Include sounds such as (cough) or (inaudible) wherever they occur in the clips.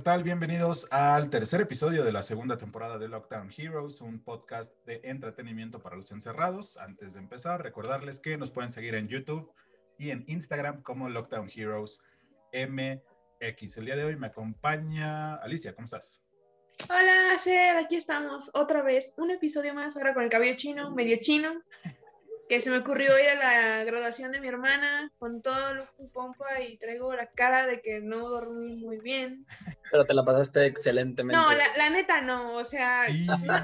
¿qué tal? Bienvenidos al tercer episodio de la segunda temporada de Lockdown Heroes, un podcast de entretenimiento para los encerrados. Antes de empezar, recordarles que nos pueden seguir en YouTube y en Instagram como Lockdown Heroes MX. El día de hoy me acompaña Alicia, ¿cómo estás? Hola, Sed, aquí estamos otra vez, un episodio más, ahora con el cabello chino, medio chino, (laughs) que se me ocurrió ir a la graduación de mi hermana con todo el pompa y traigo la cara de que no dormí muy bien. Pero te la pasaste excelentemente. No, la, neta no, o sea,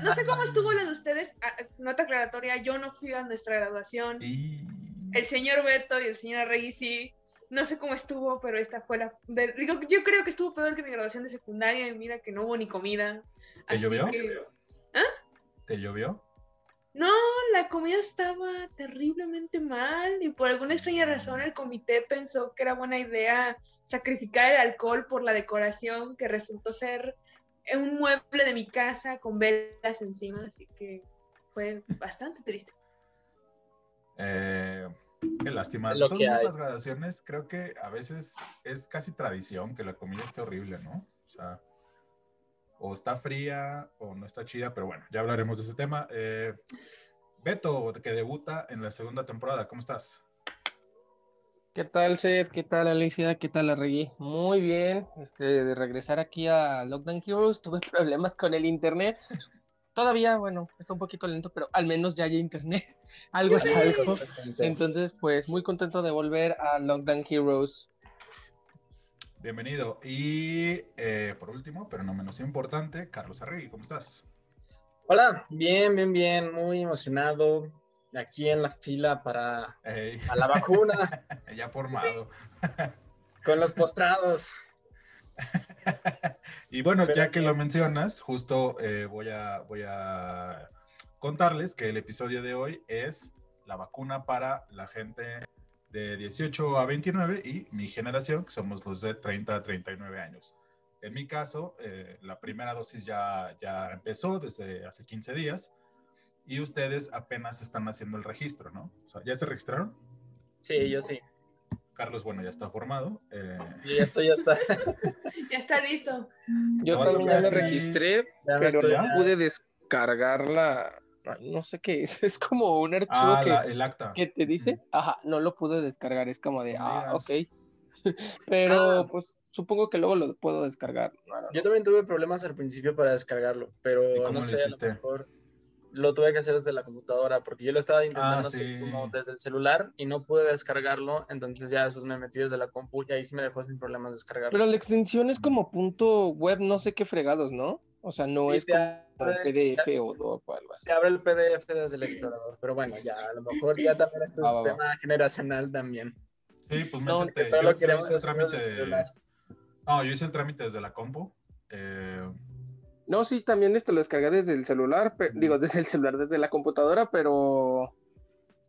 no, sé cómo estuvo lo de ustedes, ah, nota aclaratoria, yo no fui a nuestra graduación, el señor Beto y el señor Arregui sí, no sé cómo estuvo, pero esta fue la... digo, yo creo que estuvo peor que mi graduación de secundaria y mira que no hubo ni comida. ¿Te llovió? ¿Ah? ¿Te llovió? No, la comida estaba terriblemente mal y por alguna extraña razón el comité pensó que era buena idea sacrificar el alcohol por la decoración que resultó ser un mueble de mi casa con velas encima, así que fue bastante triste. Eh, Qué lástima. Lo Todas las graduaciones creo que a veces es casi tradición que la comida esté horrible, ¿no? O sea, o está fría o no está chida, pero bueno, ya hablaremos de ese tema. Eh, Beto, que debuta en la segunda temporada, ¿cómo estás? ¿Qué tal, Seth? ¿Qué tal, Alicia? ¿Qué tal, Arregui? Muy bien, este, de regresar aquí a Lockdown Heroes, tuve (laughs) problemas con el internet. Todavía, bueno, está un poquito lento, pero al menos ya hay internet. (laughs) algo es algo. Entonces, pues muy contento de volver a Lockdown Heroes. Bienvenido. Y eh, por último, pero no menos importante, Carlos Arregui, ¿cómo estás? Hola, bien, bien, bien, muy emocionado. Aquí en la fila para a la vacuna. (laughs) ya formado. Con los postrados. (laughs) y bueno, ya que lo mencionas, justo eh, voy, a, voy a contarles que el episodio de hoy es la vacuna para la gente de 18 a 29 y mi generación, que somos los de 30 a 39 años. En mi caso, eh, la primera dosis ya, ya empezó desde hace 15 días y ustedes apenas están haciendo el registro, ¿no? ¿Ya se registraron? Sí, yo sí. Carlos, bueno, ya está formado. Eh... Ya está, ya (laughs) está. ya está listo. Yo también ya me registré, pero no pude descargar la... No sé qué es, (laughs) es como un archivo ah, que, el acta. que te dice, ajá, no lo pude descargar, es como de, ah, ok. (laughs) pero ah. pues supongo que luego lo puedo descargar. Yo también tuve problemas al principio para descargarlo, pero no sé, a lo mejor lo tuve que hacer desde la computadora, porque yo lo estaba intentando ah, como desde el celular y no pude descargarlo, entonces ya después me metí desde la compu y ahí sí me dejó sin problemas descargarlo. Pero la extensión es como punto web, no sé qué fregados, ¿no? O sea, no es como PDF o doc o algo así. Se abre el PDF desde el explorador, pero bueno, ya a lo mejor ya también este es tema generacional también. Sí, pues métete. No, yo, lo queremos hacer trámite, No, yo hice el trámite desde la compu. Eh, no, sí, también esto lo descargué desde el celular, digo, desde el celular, desde la computadora, pero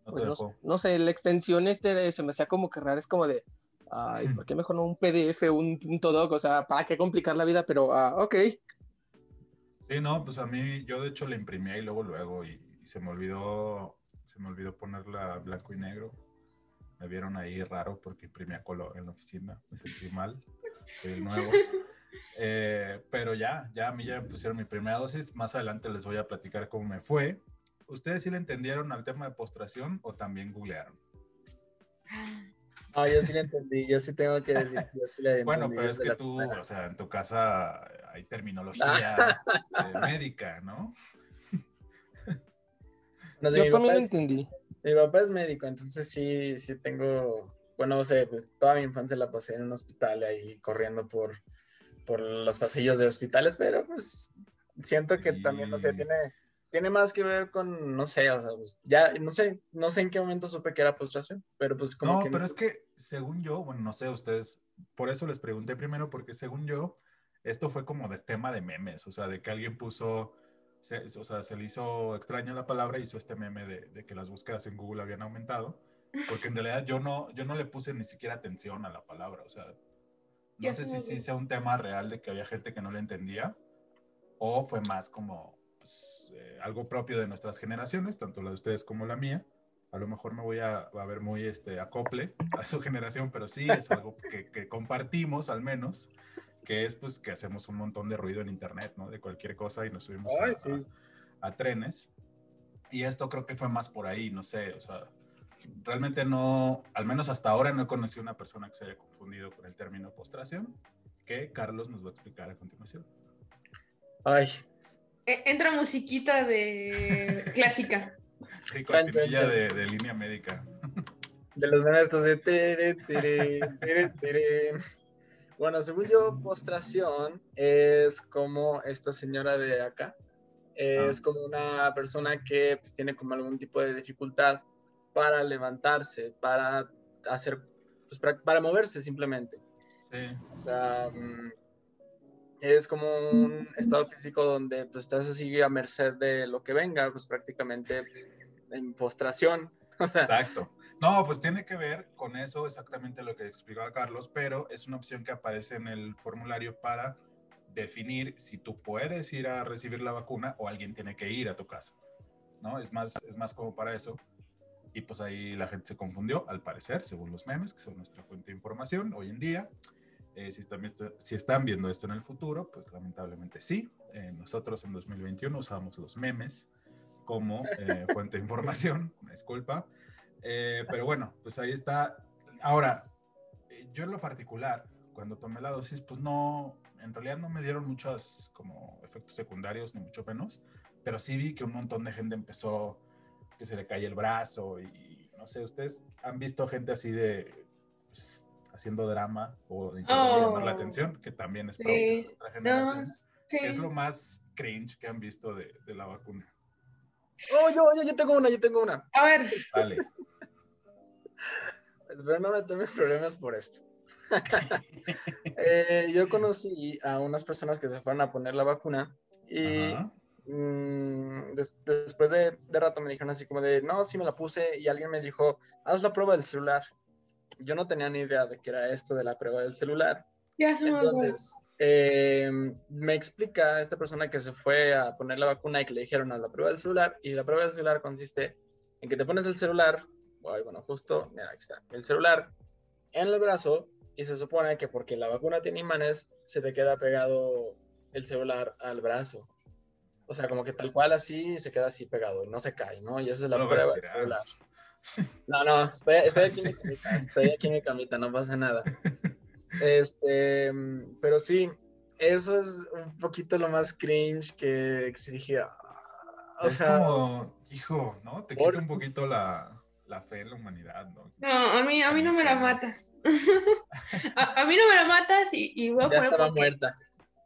no, pues no, sé, la extensión este se me hacía como que rara, es como de, ay, ¿por (laughs) qué mejor no un PDF, un punto doc? O sea, ¿para qué complicar la vida? Pero, ah, ok. Sí, no, pues a mí, yo de hecho le imprimí ahí luego, luego, y, se me olvidó, se me olvidó ponerla blanco y negro. Me vieron ahí raro porque imprimía color en la oficina, me sentí mal, soy el nuevo. (laughs) Eh, pero ya, ya a mí ya me pusieron mi primera dosis. Más adelante les voy a platicar cómo me fue. ¿Ustedes sí le entendieron al tema de postración o también googlearon? No, yo sí le entendí, yo sí tengo que decir que yo sí le (laughs) Bueno, pero es que tú, o sea, en tu casa hay terminología (laughs) eh, médica, ¿no? (laughs) no sé, yo también lo entendí. Mi papá es médico, entonces sí, sí tengo, bueno, no sé, pues toda mi infancia la pasé en un hospital ahí corriendo por, por los pasillos de hospitales, pero pues siento que también, no sé, tiene, tiene más que ver con, no sé, o sea, pues, ya, no sé, no sé en qué momento supe que era postración, pero pues como no, pero es que según yo, bueno, no sé, ustedes, por eso les pregunté primero, porque según yo, esto fue como de tema de memes, o sea, de que alguien puso, o sea, se le hizo extraña la palabra, hizo este meme de, de, que las búsquedas en Google habían aumentado, porque en (laughs) realidad yo no, yo no le puse ni siquiera atención a la palabra, o sea, no sé si sí sea un tema real de que había gente que no le entendía o fue más como pues, eh, algo propio de nuestras generaciones, tanto la de ustedes como la mía. A lo mejor me voy a, a ver muy este, acople a su generación, pero sí es algo que, que compartimos al menos, que es pues que hacemos un montón de ruido en internet, ¿no? De cualquier cosa y nos subimos Ay, a, sí. a- a trenes. Y esto creo que fue más por ahí, no sé, o sea, realmente no, al menos hasta ahora no he conocido una persona que se haya confundido con el término postración, que Carlos nos va a explicar a continuación. Ay, E- Entra musiquita de (laughs) clásica. Sí, cortinilla de, de línea médica. de los estos de tere, tere, tere, tere. Bueno, según yo, postración es como esta señora de acá. Es Ah. como una persona que pues, tiene como algún tipo de dificultad para levantarse, para hacer, pues, para, para moverse simplemente. Sí. O sea, mm, es como un estado físico donde pues, estás así a merced de lo que venga, pues prácticamente pues, en postración. (laughs) O sea, Exacto. No, pues tiene que ver con eso exactamente lo que explicaba Carlos, pero es una opción que aparece en el formulario para definir si tú puedes ir a recibir la vacuna o alguien tiene que ir a tu casa, ¿no? Es más, es más como para eso. Y pues ahí la gente se confundió, al parecer, según los memes, que son nuestra fuente de información hoy en día. Eh, si, están, si están viendo esto en el futuro, pues lamentablemente sí. Eh, nosotros en 2021 usamos los memes como eh, fuente de información, me (laughs) disculpa. Eh, pero bueno, pues ahí está. Ahora, yo en lo particular, cuando tomé la dosis, pues no, en realidad no me dieron muchos como efectos secundarios, ni mucho menos, pero sí vi que un montón de gente empezó, que se le cae el brazo y no sé, ¿ustedes han visto gente así de, pues, haciendo drama o intentando Oh. llamar la atención? Que también es Sí. propio de nuestra generación. No, ¿Qué sí. es lo más cringe que han visto de, de la vacuna? oh, yo, yo, yo tengo una, yo tengo una. A ver, Vale. Espero no meterme en problemas por esto. (laughs) Eh, yo conocí a unas personas que se fueron a poner la vacuna y mm, des- después de, de rato me dijeron así como de, no, sí me la puse y alguien me dijo, haz la prueba del celular. Yo no tenía ni idea de qué era esto de la prueba del celular. ya. Entonces, eh, me explica esta persona que se fue a poner la vacuna y que le dijeron a la prueba del celular. Y la prueba del celular consiste en que te pones el celular, ay, bueno, justo, mira, aquí está, el celular en el brazo. Y se supone que porque la vacuna tiene imanes, se te queda pegado el celular al brazo. O sea, como que tal cual así se queda así pegado y no se cae, ¿no? Y esa es la No prueba del celular. (laughs) No, no, estoy, estoy aquí en Sí. mi camita, estoy aquí en mi camita, no pasa nada. Este, pero sí, eso es un poquito lo más cringe que, dije. ah, O es sea, como, hijo, ¿no? Te por- quita un poquito la, la fe en la humanidad, ¿no? No, a mí, a mí no me la matas. (laughs) a, a mí no me la matas y, y voy a ya poner estaba porque- muerta.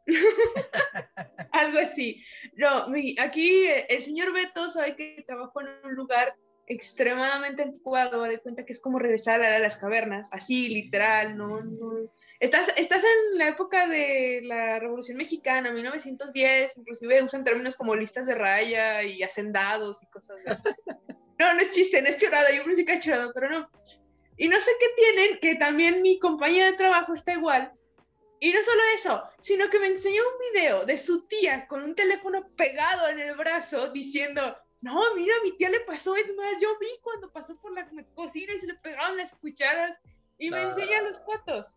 (laughs) algo así. No, mi- aquí eh, el señor Beto sabe que trabajo en un lugar extremadamente anticuado, de cuenta que es como regresar a la era de las cavernas, así literal, no, no. Estás, estás en la época de la Revolución Mexicana, 1910, inclusive usan términos como listas de raya y hacendados y cosas así. (laughs) No, no es chiste, no es chorada, yo pensé que es chorada, pero no. Y no sé qué tienen, que también mi compañía de trabajo está igual. Y no solo eso, sino que me enseñó un video de su tía con un teléfono pegado en el brazo diciendo, no, mira, a mi tía le pasó, es más, yo vi cuando pasó por la cocina y se le pegaron las cucharas y me Ah. enseña los fotos.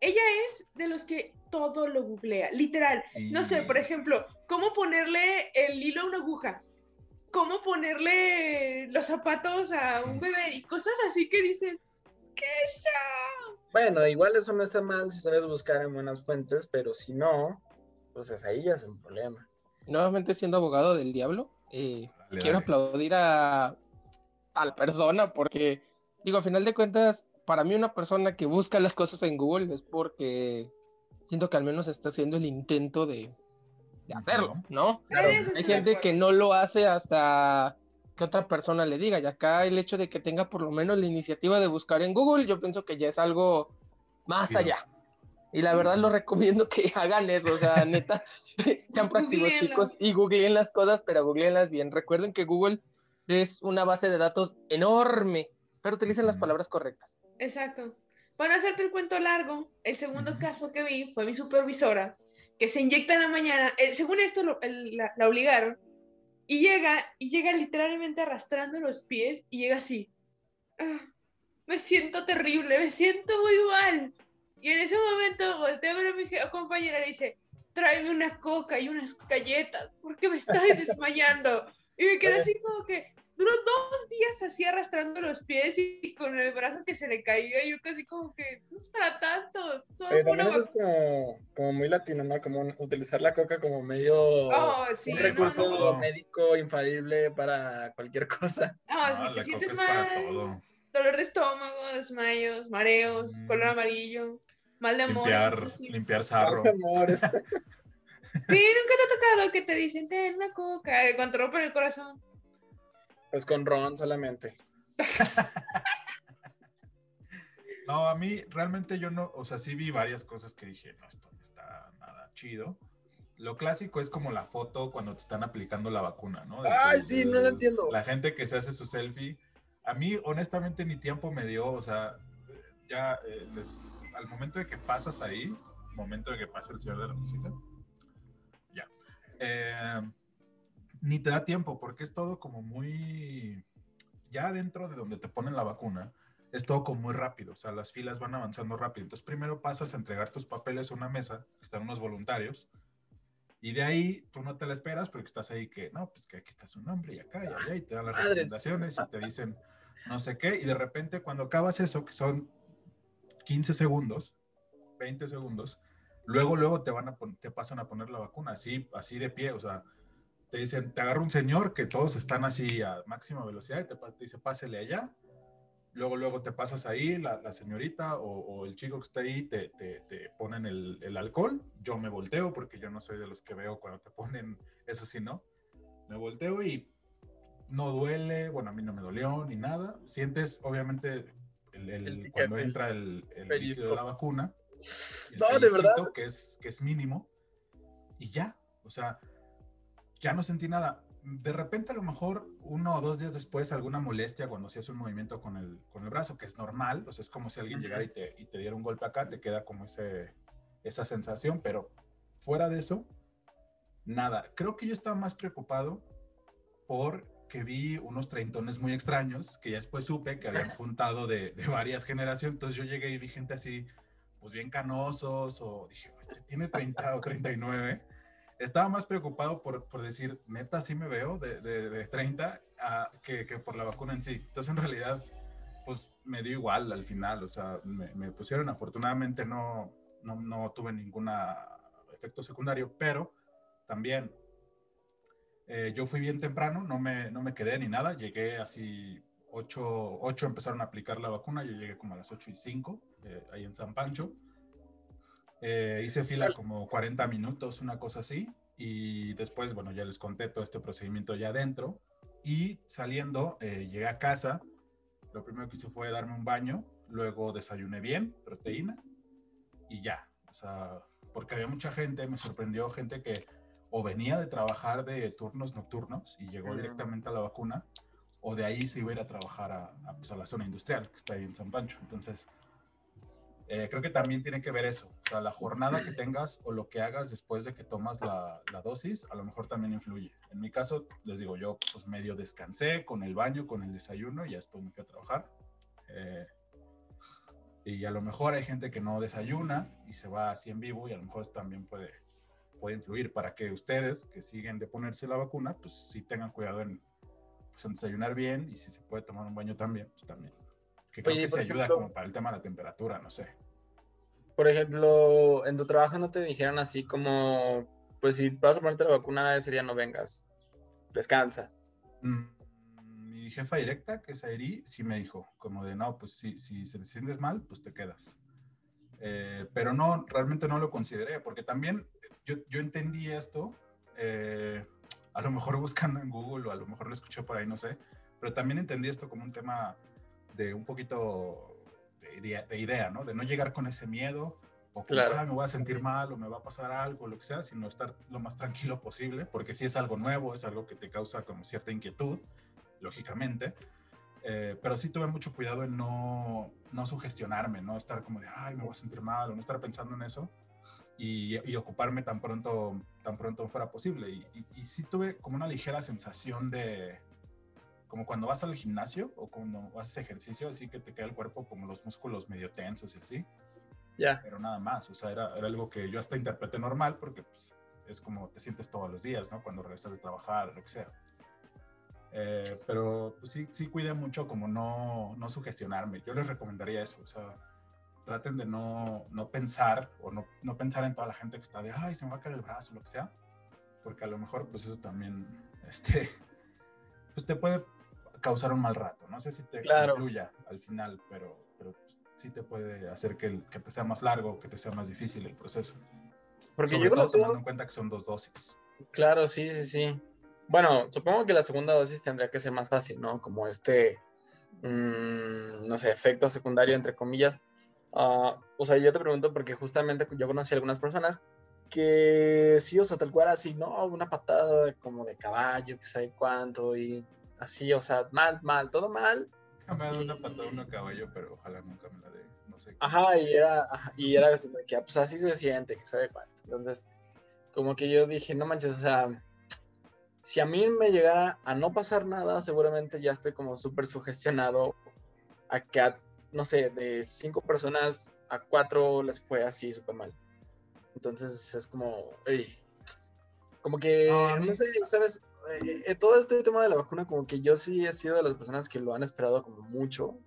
Ella es de los que todo lo googlea, literal. No sé, por ejemplo, cómo ponerle el hilo a una aguja, cómo ponerle los zapatos a un bebé y cosas así que dices, ¿qué show? Bueno, igual eso no está mal si sabes buscar en buenas fuentes, pero si no, pues es ahí ya es un problema. Nuevamente siendo abogado del diablo, eh, Dale, quiero dale. aplaudir a, a la persona porque, digo, a final de cuentas, para mí una persona que busca las cosas en Google es porque siento que al menos está haciendo el intento de, de hacerlo, ¿no? Claro. Hay gente que no lo hace hasta que otra persona le diga. Y acá el hecho de que tenga por lo menos la iniciativa de buscar en Google, yo pienso que ya es algo más allá. Y la verdad lo recomiendo que (laughs) hagan eso, o sea, neta, (laughs) sean prácticos chicos y googleen las cosas, pero googleenlas bien. Recuerden que Google es una base de datos enorme, pero utilicen las palabras correctas. Exacto. Para no hacerte el cuento largo, el segundo caso que vi fue mi supervisora, que se inyecta en la mañana, eh, según esto lo- el- la, la obligaron, y llega, y llega literalmente arrastrando los pies, y llega así. "Ah, me siento terrible, me siento muy mal. Y en ese momento volteo a ver a mi compañera y le dice, tráeme una coca y unas galletas, porque me estoy (laughs) desmayando. Y me quedé así como que, duró dos días así arrastrando los pies y, con el brazo que se le caía. Yo casi como que, no es para tanto. Pero también eso es como, como muy latino, ¿no? Como utilizar la coca como medio. Oh, sí, un recurso médico infalible para cualquier cosa. Ah, si te sientes mal. Dolor de estómago, desmayos, mareos, mm. color amarillo, mal de amor. Limpiar, limpiar sarro. amores. (laughs) Sí, nunca te ha tocado que te dicen, ten una coca, cuando rompen el corazón. Pues con ron solamente. (laughs) no, a mí realmente yo no, o sea, sí vi varias cosas que dije, no, esto no está nada chido. Lo clásico es como la foto cuando te están aplicando la vacuna, ¿no? Ay, sí, no lo entiendo. La gente que se hace su selfie. A mí, honestamente, ni tiempo me dio, o sea, ya eh, al momento de que pasas ahí, momento de que pasa el señor de la música, ya. Eh, ni te da tiempo porque es todo como muy, ya dentro de donde te ponen la vacuna, es todo como muy rápido, o sea, las filas van avanzando rápido. Entonces primero pasas a entregar tus papeles a una mesa, están unos voluntarios, y de ahí tú no te la esperas porque estás ahí que, no, pues que aquí está su nombre y acá y allá, y te dan las recomendaciones y te dicen no sé qué, y de repente cuando acabas eso, que son 15 segundos, 20 segundos, luego, luego te van a te pasan a poner la vacuna, así, así de pie, o sea, te dicen, te agarra un señor que todos están así a máxima velocidad y te, dice, pásele allá. Luego, luego te pasas ahí, la, señorita o, el chico que está ahí te, te, ponen el, el, alcohol. Yo me volteo porque yo no soy de los que veo cuando te ponen eso, sí, ¿no? Me volteo y no duele, bueno, a mí no me dolió ni nada. Sientes, obviamente, el, cuando entra el, el de la vacuna. No, de verdad. Que es, que es mínimo. Y ya, o sea, ya no sentí nada. De repente, a lo mejor uno o dos días después, alguna molestia cuando se hace un movimiento con el, con el brazo, que es normal, o sea, es como si alguien llegara y te, y te diera un golpe acá, te queda como ese, esa sensación, pero fuera de eso, nada. Creo que yo estaba más preocupado porque vi unos treintones muy extraños que ya después supe que habían (laughs) juntado de, de, varias generaciones. Entonces yo llegué y vi gente así, pues bien canosos, o dije, este tiene 30 o 39 estaba más preocupado por, por decir, neta, sí me veo de, de, 30 que, que, por la vacuna en sí. Entonces, en realidad, pues me dio igual al final. O sea, me, me pusieron, afortunadamente no, no, no tuve ningún efecto secundario, pero también eh, yo fui bien temprano, no me, no me quedé ni nada. Llegué así 8, 8 empezaron a aplicar la vacuna, yo llegué como a las 8 y 5, eh, ahí en San Pancho. Eh, hice fila como 40 minutos, una cosa así, y después, bueno, ya les conté todo este procedimiento ya adentro, y saliendo, eh, llegué a casa, lo primero que hice fue darme un baño, luego desayuné bien, proteína, y ya, o sea, porque había mucha gente, me sorprendió gente que o venía de trabajar de turnos nocturnos y llegó directamente a la vacuna, o de ahí se iba a ir a trabajar a, a, pues, a la zona industrial que está ahí en San Pancho. Entonces, eh, creo que también tiene que ver eso, o sea, la jornada que tengas o lo que hagas después de que tomas la, la, dosis, a lo mejor también influye. En mi caso, les digo, yo pues medio descansé con el baño, con el desayuno y después me fui a trabajar. Eh, y a lo mejor hay gente que no desayuna y se va así en vivo y a lo mejor también puede, puede influir para que ustedes que siguen de ponerse la vacuna, pues sí tengan cuidado en, pues, en desayunar bien y si se puede tomar un baño también, pues también. Que creo que se ayuda como para el tema de la temperatura, no sé. Por ejemplo, en tu trabajo no te dijeron así como, pues si vas a ponerte la vacuna ese día no vengas, descansa. Mm, mi jefa directa, que es Airi, sí me dijo, como de, no, pues si, si te sientes mal, pues te quedas. Eh, pero no, realmente no lo consideré, porque también yo, yo entendí esto, eh, a lo mejor buscando en Google o a lo mejor lo escuché por ahí, no sé, pero también entendí esto como un tema de un poquito de, idea, ¿no? De no llegar con ese miedo o que me voy a sentir mal o me va a pasar algo, lo que sea, sino estar lo más tranquilo posible, porque si es algo nuevo, es algo que te causa como cierta inquietud, lógicamente, eh, pero sí tuve mucho cuidado en no, no sugestionarme, no estar como de, ay, me voy a sentir mal, o no estar pensando en eso, y, y ocuparme tan pronto, tan pronto fuera posible. Y, y, y sí tuve como una ligera sensación de, como cuando vas al gimnasio o cuando haces ejercicio, así que te queda el cuerpo como los músculos medio tensos y así. Ya. Pero nada más, o sea, era, era algo que yo hasta interpreté normal porque pues, es como te sientes todos los días, ¿no? Cuando regresas de trabajar, lo que sea. Eh, pero pues, sí, sí cuide mucho como no, no sugestionarme. Yo les recomendaría eso, o sea, traten de no, no pensar o no, no, pensar en toda la gente que está de, ay, se me va a caer el brazo, lo que sea, porque a lo mejor pues eso también, (laughs) este, pues te puede causar un mal rato. No sé si te Claro. influya al final, pero, pero sí te puede hacer que, el- que te sea más largo, que te sea más difícil el proceso. Porque Sobre yo todo lo veo- tomando en cuenta que son dos dosis. Claro, sí, sí, sí. Bueno, supongo que la segunda dosis tendría que ser más fácil, ¿no? Como este, mm, no sé, efecto secundario, entre comillas. Ah, o sea, yo te pregunto porque justamente yo conocí a algunas personas que sí, o sea, tal cual así, ¿no? Una patada como de caballo, que sabe cuánto, y así, o sea, mal, mal, todo mal. Me ha dado una patada uno a caballo, pero ojalá nunca me la dé. No sé. Ajá, y era, y era que, ah, pues así se siente, que sabe cuánto. Entonces, como que yo dije, no manches, o sea, si a mí me llegara a no pasar nada, seguramente ya estoy como súper sugestionado a que, a, no sé, de cinco personas a cuatro les fue así súper mal. Entonces es como, ey, como que, No, no sé, ¿sabes? Eh, eh, todo este tema de la vacuna, como que yo sí he sido de las personas que lo han esperado como mucho.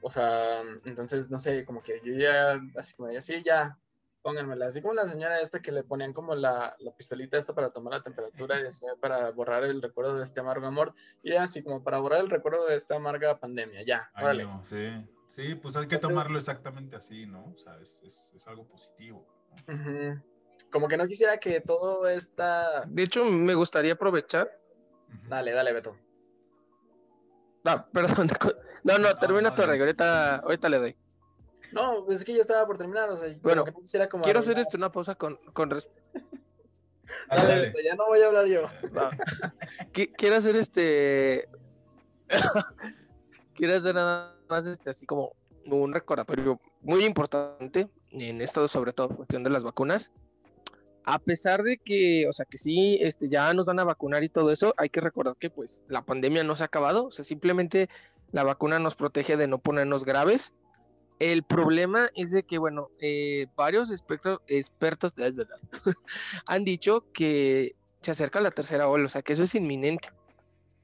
O sea, entonces, no sé, como que yo ya, así como, ya sí, ya, pónganmela. Así como la señora esta que le ponían como la, la pistolita esta para tomar la temperatura y decía para borrar el recuerdo de este amargo amor. Y así como para borrar el recuerdo de esta amarga pandemia, ya, órale. Año, sí. Sí, pues hay que Entonces- tomarlo exactamente así, ¿no? O sea, es, es, es algo positivo. ¿no? Ujú. Como que no quisiera que todo esta... De hecho, me gustaría aprovechar. Dale, dale, Beto. Ah, (laughs) perdón. No, no, No, termina no, tu no, arreglo. Ahorita, ahorita le doy. No, es que ya estaba por terminar, o sea, como Bueno, que no quisiera como... Quiero hacer esto una pausa con, con res- (laughs) Dale. Beto, ya no voy a hablar yo. (laughs) Qui- Quiero hacer este. Quiero hacer nada más este así como un recordatorio muy importante en esto, sobre todo cuestión de las vacunas. A pesar de que, o sea, que sí, este, ya nos van a vacunar y todo eso, hay que recordar que pues la pandemia no se ha acabado, o sea, simplemente la vacuna nos protege de no ponernos graves. El problema es de que, bueno, eh, varios expertos, expertos (laughs) han dicho que se acerca la tercera ola, o sea, que eso es inminente.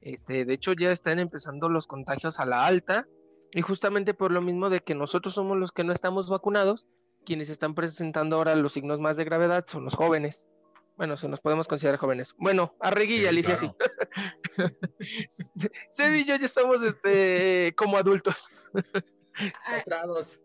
Este, de hecho, ya están empezando los contagios a la alta, y justamente por lo mismo de que nosotros somos los que no estamos vacunados, quienes están presentando ahora los signos más de gravedad son los jóvenes. Bueno, si nos podemos considerar jóvenes. Bueno, Arregui y Sí, Alicia claro. (laughs) sí. Cedi y yo ya estamos este, como adultos. Ah, Castrados.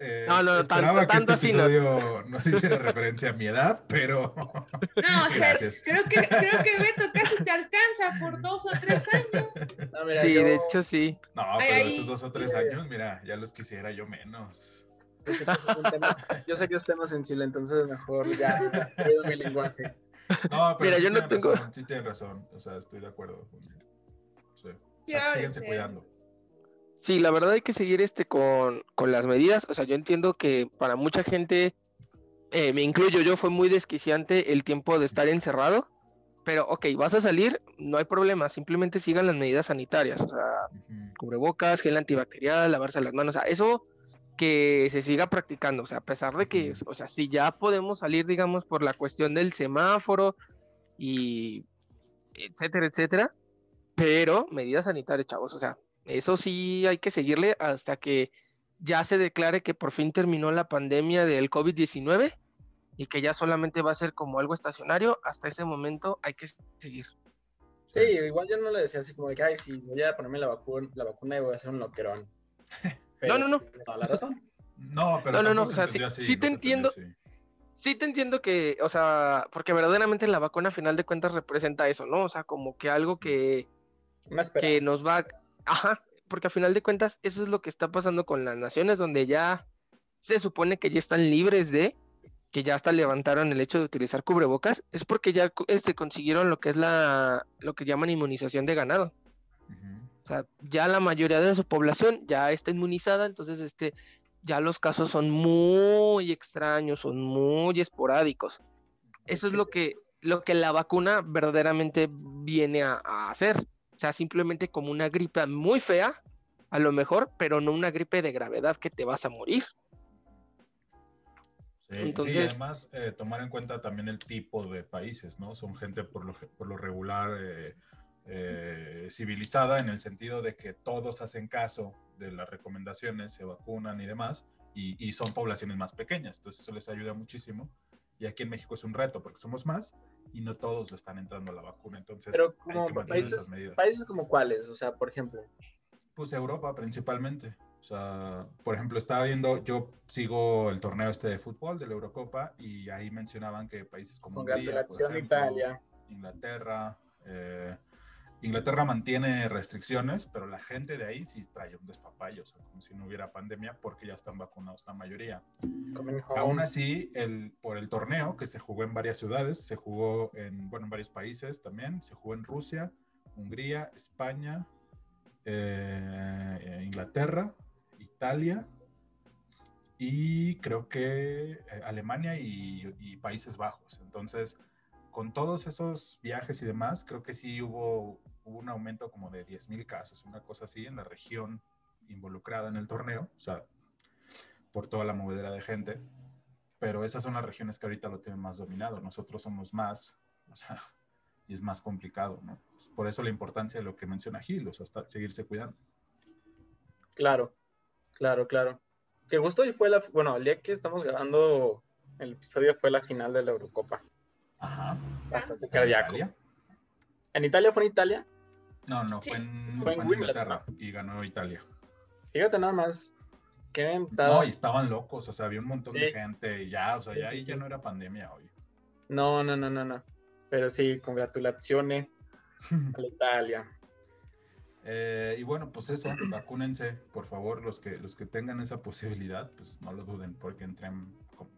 Eh, No, no, tanto- que tanto este así no. no se hiciera (laughs) referencia a mi edad, pero No, o sea, creo que, creo que Beto casi te alcanza por dos o tres años. No, mira, sí, yo- de hecho sí. no, pero ay. esos dos o tres años, mira, ya los quisiera yo menos. Yo sé que esos son temas, yo sé que es tema sensible, entonces mejor ya cuido mi lenguaje. No, pero Mira, sí yo no tienen tengo- razón, sí tienen razón, o sea, estoy de acuerdo. Sí. O sea, síguense este, cuidando. Sí, la verdad hay que seguir este con, con las medidas. O sea, yo entiendo que para mucha gente, eh, me incluyo yo, fue muy desquiciante el tiempo de estar encerrado. Pero, ok, vas a salir, no hay problema, simplemente sigan las medidas sanitarias. O sea, cubrebocas, gel antibacterial, lavarse las manos, o sea, eso que se siga practicando, o sea, a pesar de que, o sea, si ya podemos salir, digamos, por la cuestión del semáforo y etcétera, etcétera, pero medidas sanitarias, chavos, o sea, eso sí hay que seguirle hasta que ya se declare que por fin terminó la pandemia del COVID-19 y que ya solamente va a ser como algo estacionario, hasta ese momento hay que seguir. Sí, igual yo no le decía así como de que, ay, sí, voy a ponerme la vacuna, la vacuna y voy a hacer un loquerón. (laughs) Pero No, no, no. toda la razón. No, pero No, no, no, o se sea, sí- así, sí te entiendo. así. Sí te entiendo que, o sea, porque verdaderamente la vacuna a final de cuentas representa eso, ¿no? O sea, como que algo que, Una que esperanza. nos va, ajá, porque a final de cuentas eso es lo que está pasando con las naciones donde ya se supone que ya están libres de, que ya hasta levantaron el hecho de utilizar cubrebocas, es porque ya este, consiguieron lo que es la, lo que llaman inmunización de ganado. Ujú. O sea, ya la mayoría de su población ya está inmunizada, entonces este, ya los casos son muy extraños, son muy esporádicos. Eso es lo que, lo que la vacuna verdaderamente viene a, a hacer. O sea, simplemente como una gripe muy fea, a lo mejor, pero no una gripe de gravedad que te vas a morir. Sí, sí, Entonces- además eh, tomar en cuenta también el tipo de países, ¿no? Son gente por lo, por lo regular eh, eh, civilizada en el sentido de que todos hacen caso de las recomendaciones, se vacunan y demás, y, y son poblaciones más pequeñas, entonces eso les ayuda muchísimo. Y aquí en México es un reto porque somos más y no todos le están entrando a la vacuna, entonces Pero como países, países como cuáles, o sea, por ejemplo. Pues Europa principalmente. O sea, por ejemplo, estaba viendo, yo sigo el torneo este de fútbol de la Eurocopa y ahí mencionaban que países como Hungría, Italia. Inglaterra, eh, Inglaterra mantiene restricciones, pero la gente de ahí sí trae un despapayo, o sea, como si no hubiera pandemia porque ya están vacunados la mayoría. Aún así, el, por el torneo que se jugó en varias ciudades, se jugó en, bueno, en varios países también, se jugó en Rusia, Hungría, España, eh, Inglaterra, Italia y creo que eh, Alemania y, y Países Bajos. Entonces, con todos esos viajes y demás, creo que sí hubo, hubo un aumento como de 10.000 casos, una cosa así, en la región involucrada en el torneo, o sea, por toda la movedera de gente. Pero esas son las regiones que ahorita lo tienen más dominado. Nosotros somos más, o sea, y es más complicado, ¿no? Pues por eso la importancia de lo que menciona Gil, o sea, hasta seguirse cuidando. Claro, claro, claro. Qué gusto y fue la, bueno, el día que estamos grabando el episodio fue la final de la Eurocopa. Ajá. Bastante cardíaco. ¿Italia? ¿En Italia fue en Italia? No, no, Sí. fue en, Fue fue en en Wimbledon, Inglaterra y ganó Italia. Fíjate nada más. Qué ventada. No, y estaban locos, o sea, había un montón Sí. de gente y ya, o sea, ya sí, ahí ya sí. no era pandemia hoy. No, no, no, no, no. Pero sí, congratulaciones (laughs) a la Italia. Eh, y bueno, pues eso, vacúnense, por favor, los que, los que tengan esa posibilidad, pues no lo duden, porque entre,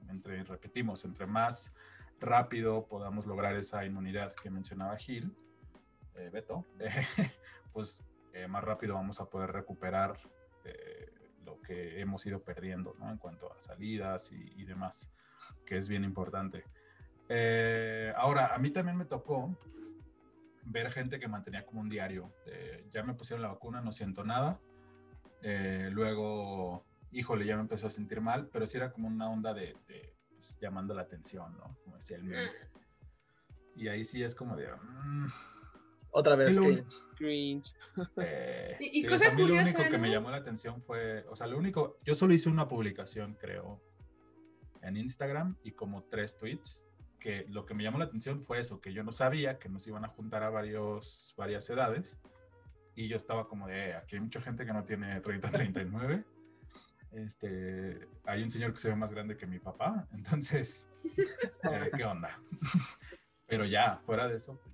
entre, repetimos, entre más rápido podamos lograr esa inmunidad que mencionaba Gil, eh, Beto, (laughs) pues eh, más rápido vamos a poder recuperar eh, lo que hemos ido perdiendo, ¿no? En cuanto a salidas y, y demás, que es bien importante. Eh, ahora, a mí también me tocó ver gente que mantenía como un diario. de, ya me pusieron la vacuna, no siento nada. Eh, luego, híjole, ya me empezó a sentir mal, pero sí era como una onda de, de, pues, llamando la atención, ¿no? Como decía el meme. Y ahí sí es como de... mm, Otra vez, Qué cringe. Cringe. eh, (laughs) Y- y sí, cosa o sea, a mí lo curiosa, único que me ¿no? llamó la atención fue, o sea, lo único, yo solo hice una publicación, creo, en Instagram y como tres tweets, que lo que me llamó la atención fue eso, que yo no sabía que nos iban a juntar a varios, varias edades y yo estaba como de, "Eh, aquí hay mucha gente que no tiene 30, 39. (laughs) Este, hay un señor que se ve más grande que mi papá, (laughs) entonces, eh, ¿qué onda? Pero ya, fuera de eso, pues.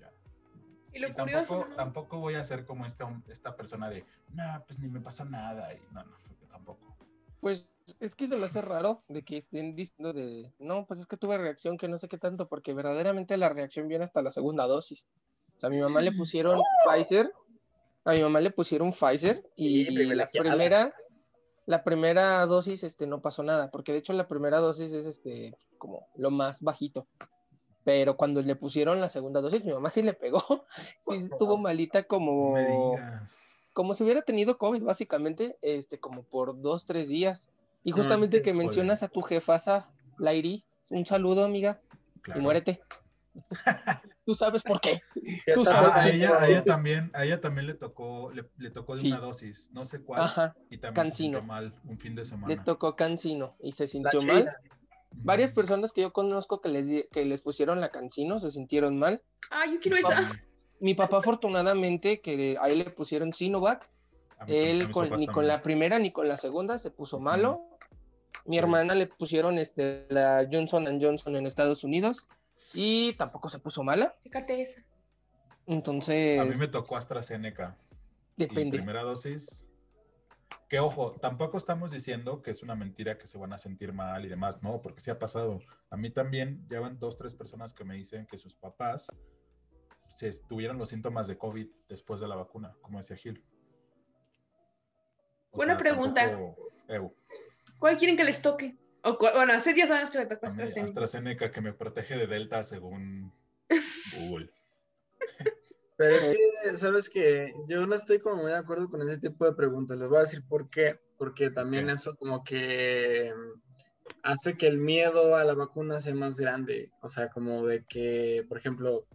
Y lo Y curioso, tampoco, ¿no? tampoco voy a ser como esta, esta persona de, no, pues ni me pasa nada. Y no, no, porque tampoco. Pues es que se me hace raro de que estén diciendo de, no, pues es que tuve reacción que no sé qué tanto, porque verdaderamente la reacción viene hasta la segunda dosis. O sea, a mi mamá le pusieron Pfizer, a mi mamá le pusieron Pfizer y Sí, la primera, la primera dosis, este, no pasó nada, porque de hecho la primera dosis es, este, como lo más bajito. Pero cuando le pusieron la segunda dosis, mi mamá sí le pegó, (laughs) sí estuvo malita como como si hubiera tenido COVID, básicamente, este, como por dos, tres días. Y No, justamente sí, que mencionas a tu jefasa, Lairi, un saludo, amiga, Claro. y muérete. (laughs) Tú sabes por qué. ¿Qué Tú está sabes Ah, a ella, a ella también, a ella también le tocó, le, le tocó de Sí. una dosis, no sé cuál, Ajá, y también Cancino. se sintió mal un fin de le semana. tocó cancino y se sintió mal. Varias personas que yo conozco que les, que les pusieron la cancino se sintieron mal. Ah, yo quiero esa. Mi papá, afortunadamente, que a él le pusieron Sinovac, mí él con- ni con la primera ni con la segunda se puso malo. Mi Sí. hermana le pusieron este, la Johnson Johnson en Estados Unidos y tampoco se puso mala. Fíjate esa. Entonces, A mí me tocó AstraZeneca. Y depende. primera dosis. Que ojo, tampoco estamos diciendo que es una mentira que se van a sentir mal y demás, no, porque sí ha pasado. A mí también llevan dos, tres personas que me dicen que sus papás se tuvieron los síntomas de COVID después de la vacuna, como decía Gil. O Buena pregunta. tampoco- ¿Cuál quieren que les toque? O bueno, hace 10 años que le tocó AstraZeneca. AstraZeneca que me protege de Delta según (laughs) Google. Pero es que, ¿sabes que Yo no estoy como muy de acuerdo con ese tipo de preguntas. Les voy a decir por qué. Porque también eso como que mm, hace que el miedo a la vacuna sea más grande. O sea, como de que, por ejemplo,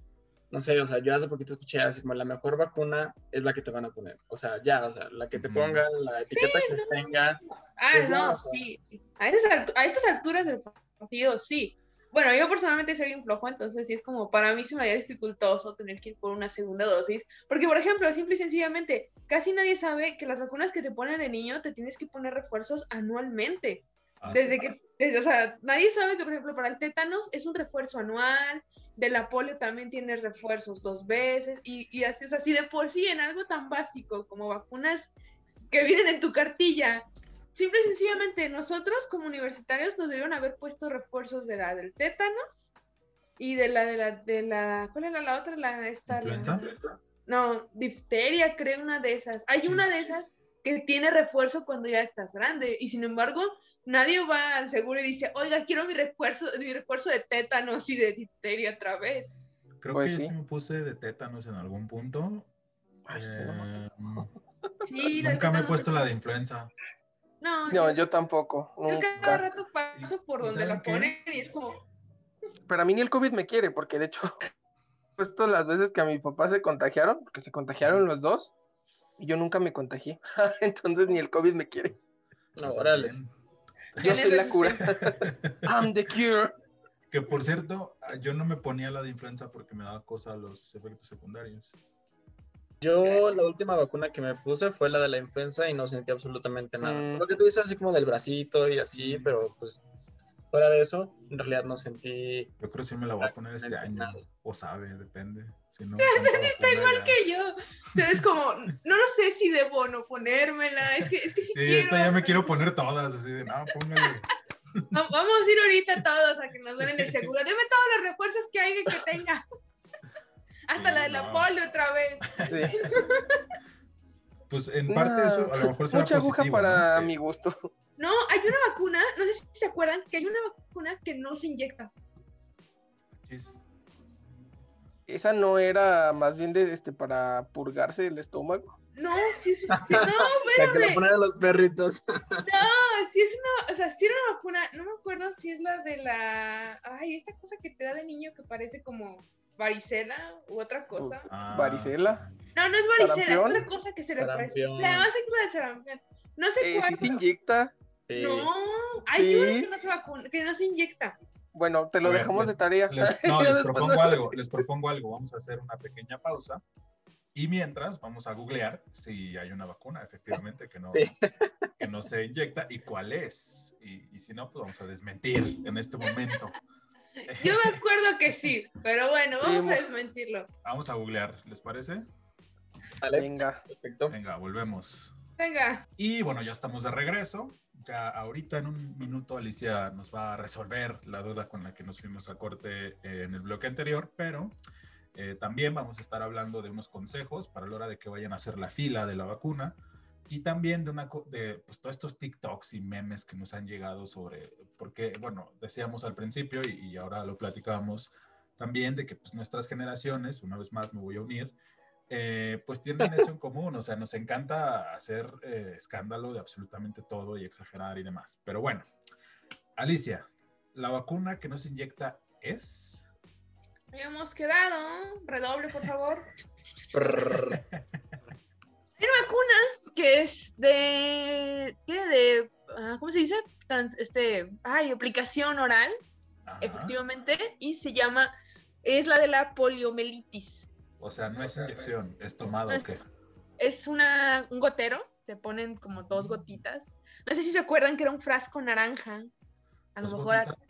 no sé, o sea, yo hace poquito escuché así como la mejor vacuna es la que te van a poner. O sea, ya, o sea, la que te pongan, la etiqueta Sí, que no. tenga. Ah, Pues no, no, o sea. sí. A estas, a estas alturas del partido, sí. Bueno, yo personalmente soy un flojo, entonces sí es como para mí se me haría dificultoso tener que ir por una segunda dosis. Porque, por ejemplo, simple y sencillamente, casi nadie sabe que las vacunas que te ponen de niño te tienes que poner refuerzos anualmente. Ah, Desde que, desde- o sea, nadie sabe que, por ejemplo, para el tétanos es un refuerzo anual, de la polio también tienes refuerzos dos veces, y, y así, o sea, si de por sí en algo tan básico como vacunas que vienen en tu cartilla, simple y sencillamente nosotros como universitarios nos debieron haber puesto refuerzos de la del tétanos y de la de la, de la, ¿cuál era la otra? La, esta, la- ¿Influenza? no, difteria, creo una de esas. Hay una de esas que tiene refuerzo cuando ya estás grande y sin embargo nadie va al seguro y dice, oiga, quiero mi refuerzo, mi refuerzo de tétanos y de difteria otra vez. Creo Pues que yo sí. me puse de tétanos en algún punto. Ay, Eh, Sí, nunca me he puesto es- la de influenza. No, No, yo, yo tampoco. yo cada rato paso por ¿Y donde la qué? ponen y es como, Pero a mí ni el COVID me quiere, porque de hecho, (laughs) puesto las veces que a mi papá se contagiaron, porque se contagiaron los dos, y yo nunca me contagié. (laughs) Entonces ni el COVID me quiere. No, órale. Yo soy la cura. (laughs) I'm the cure. Que por cierto, ah, yo no me ponía la de influenza porque me daba cosa los efectos secundarios. Yo la última vacuna que me puse fue la de la influenza y no sentí absolutamente nada. Mm. Lo que tú dices así como del bracito y así, pero pues fuera de eso, en realidad no sentí... Yo creo que sí me la voy a poner este año. Nada. O sabe, depende. Si no, (laughs) está igual que yo. O sea, es como, no lo sé si debo o no ponérmela, es que, es que si Sí, quiero. esta ya me quiero poner todas, así de, no, póngale. Va- Vamos a ir ahorita todos a que nos (laughs) den el seguro. Deme todos los refuerzos que haya que tenga. Hasta Sí, la de la no. polio otra vez. Sí. (laughs) Pues en parte eso a lo mejor será Mucha aguja positivo, para mi gusto. No, hay una vacuna, no sé si se acuerdan, que hay una vacuna que no se inyecta. Esa no era más bien de este para purgarse el estómago. No, sí es, sí, no, (laughs) La que le espérame. ponen a los perritos. No, sí es una, o sea, sí era una vacuna, no me acuerdo si es la de la, ay, esta cosa que te da de niño que parece como varicela u otra cosa. Ah, Varicela. No, no es varicela, es ¿Sarampión? otra cosa que se le parece. La más es la del sarampión. No sé Eh, cuál. sí se inyecta. Sí. No, hay Sí. una que no se vacuna, que no se inyecta. Bueno, te lo A ver, dejamos les- de tarea. les- (laughs) no, les propongo algo, les propongo algo. Vamos a hacer una pequeña pausa. Y mientras vamos a googlear si hay una vacuna, efectivamente, que no, Sí. que no se inyecta y cuál es. Y, y si no, pues vamos a desmentir en este momento. (laughs) Yo me acuerdo que sí, pero bueno, vamos a desmentirlo. Vamos a googlear, ¿les parece? Vale, Venga. perfecto. Venga, volvemos. Venga, Y bueno, ya estamos de regreso. Ya ahorita en un minuto Alicia nos va a resolver la duda con la que nos fuimos a corte eh, en el bloque anterior, pero eh, también vamos a estar hablando de unos consejos para la hora de que vayan a hacer la fila de la vacuna y también de, una, de pues, todos estos TikToks y memes que nos han llegado sobre, porque, bueno, decíamos al principio y, y ahora lo platicábamos también de que pues, nuestras generaciones, una vez más me voy a unir, eh, pues tienen eso en (laughs) común, o sea, nos encanta hacer eh, escándalo de absolutamente todo y exagerar y demás. Pero bueno, Alicia, ¿la vacuna que nos inyecta es? habíamos quedado. Redoble, por favor. (laughs) Una vacuna que es de. ¿Qué? De. ah, ¿Cómo se dice? Trans- este. Ay, aplicación oral, Ajá. efectivamente. Y se llama. Es la de la poliomielitis. O sea, no es inyección, es tomado, No ¿o qué? es, es una, un gotero. Te ponen como dos gotitas. No sé si se acuerdan que era un frasco naranja. A lo ¿Dos mejor a- gotitas?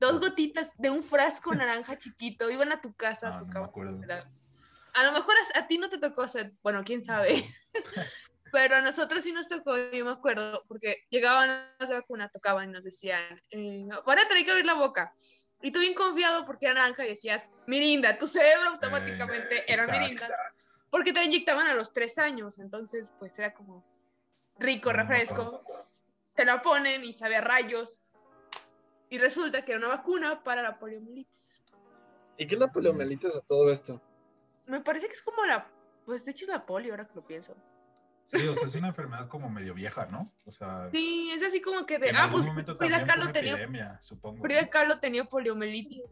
dos gotitas de un frasco naranja (laughs) chiquito. Iban a tu casa. Ah, no me tocaban acuerdo. la- A lo mejor a, a ti no te tocó, o sea, bueno, quién sabe. (laughs) Pero a nosotros sí nos tocó, yo me acuerdo, porque llegaban a la vacuna, tocaban y nos decían, eh, van a tener que abrir la boca. Y tú bien confiado porque era naranja y decías, Mirinda, tu cerebro automáticamente era tac. Mirinda. Porque te la inyectaban a los tres años, entonces pues era como rico, refresco. Te la ponen y sabe a rayos. Y resulta que era una vacuna para la poliomielitis. ¿Y qué es la poliomielitis a todo esto? Me parece que es como la, pues de hecho es la polio ahora que lo pienso. Sí, o sea, es una enfermedad como medio vieja, ¿no? O sea, Sí, es así como que de, en ah, algún pues momento Frida también fue Kahlo tenía, epidemia, supongo. Frida Kahlo tenía poliomielitis.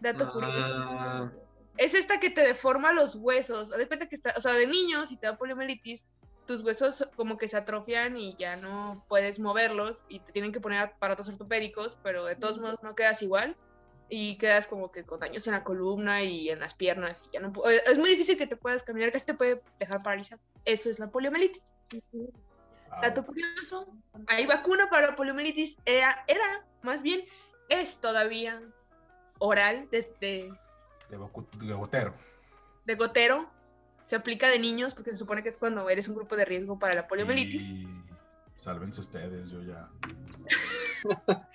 Dato curioso. Ah, Es esta que te deforma los huesos. De cuenta que está, o sea, de niño, si te da poliomielitis, tus huesos como que se atrofian y ya no puedes moverlos y te tienen que poner aparatos ortopédicos, pero de todos modos no quedas igual y quedas como que con daños en la columna y en las piernas y ya no eh, es muy difícil que te puedas caminar, casi te puede dejar paralizado. Eso es la poliomielitis. Dato curioso, hay vacuna para la poliomielitis, era, era más bien, es todavía oral de, de, De, de gotero. de gotero, se aplica de niños porque se supone que es cuando eres un grupo de riesgo para la poliomielitis. Y sálvense ustedes, yo ya. (laughs)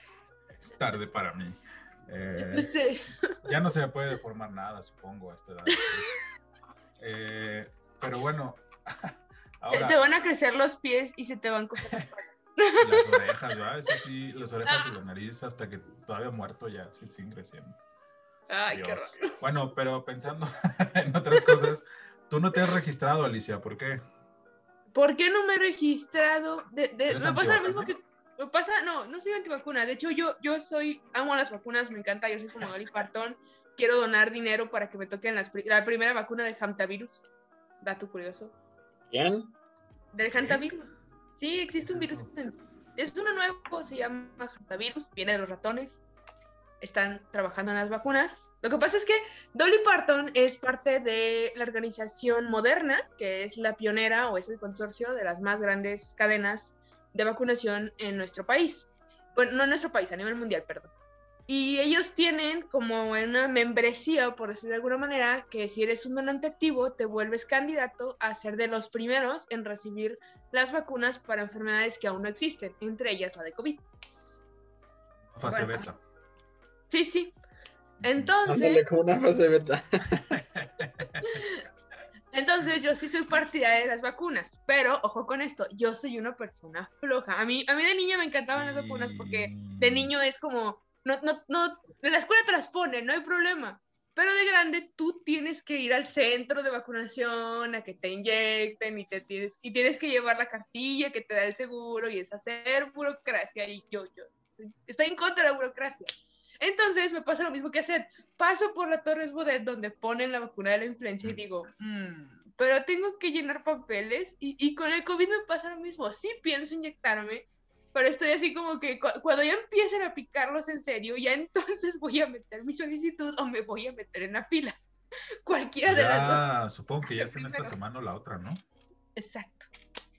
es tarde para mí. Eh, ya no se me puede deformar nada, supongo, a esta edad. Eh, pero bueno, (laughs) ahora Te van a crecer los pies y se te van como... (laughs) las orejas, ¿verdad? Eso sí, las orejas y la nariz hasta que todavía muerto ya sí, siguen creciendo. Ay, qué. Bueno, pero pensando (laughs) en otras cosas, tú no te has registrado, Alicia, ¿por qué? ¿Por qué no me he registrado? De, de- ¿Eres me pasa lo mismo que... Me pasa, no, no soy antivacuna. De hecho, yo, yo soy, amo las vacunas, me encanta. Yo soy como Dolly Parton. Quiero donar dinero para que me toquen las, la primera vacuna del hantavirus. Dato curioso. ¿Quién? Del hantavirus. Sí, existe ¿Qué un virus. Es uno nuevo, se llama hantavirus. Viene de los ratones. Están trabajando en las vacunas. Lo que pasa es que Dolly Parton es parte de la organización Moderna, que es la pionera o es el consorcio de las más grandes cadenas de vacunación en nuestro país. Bueno, no en nuestro país, a nivel mundial, perdón. Y ellos tienen como una membresía, por decirlo de alguna manera, que si eres un donante activo, te vuelves candidato a ser de los primeros en recibir las vacunas para enfermedades que aún no existen, entre ellas la de COVID. Fase Bueno, beta. Sí, sí. Entonces, Ándale con una fase beta. (laughs) Entonces yo sí soy partidaria de las vacunas, pero ojo con esto, yo soy una persona floja. A mí, a mí de niña me encantaban las vacunas porque de niño es como, no, no, no, en la escuela ponen, no hay problema. Pero de grande tú tienes que ir al centro de vacunación a que te inyecten y, te tienes, y tienes que llevar la cartilla que te da el seguro y es hacer burocracia y yo, yo, estoy en contra de la burocracia. Entonces me pasa lo mismo que hacer. Paso por la Torres Bodet donde ponen la vacuna de la influenza y digo, "Mm, pero tengo que llenar papeles y, y con el COVID me pasa lo mismo. Sí pienso inyectarme, pero estoy así como que cu- cuando ya empiecen a picarlos en serio, ya entonces (laughs) voy a meter mi solicitud o me voy a meter en la fila. (laughs) Cualquiera de las dos. Supongo que ya es en esta semana o la otra, ¿no? Exacto.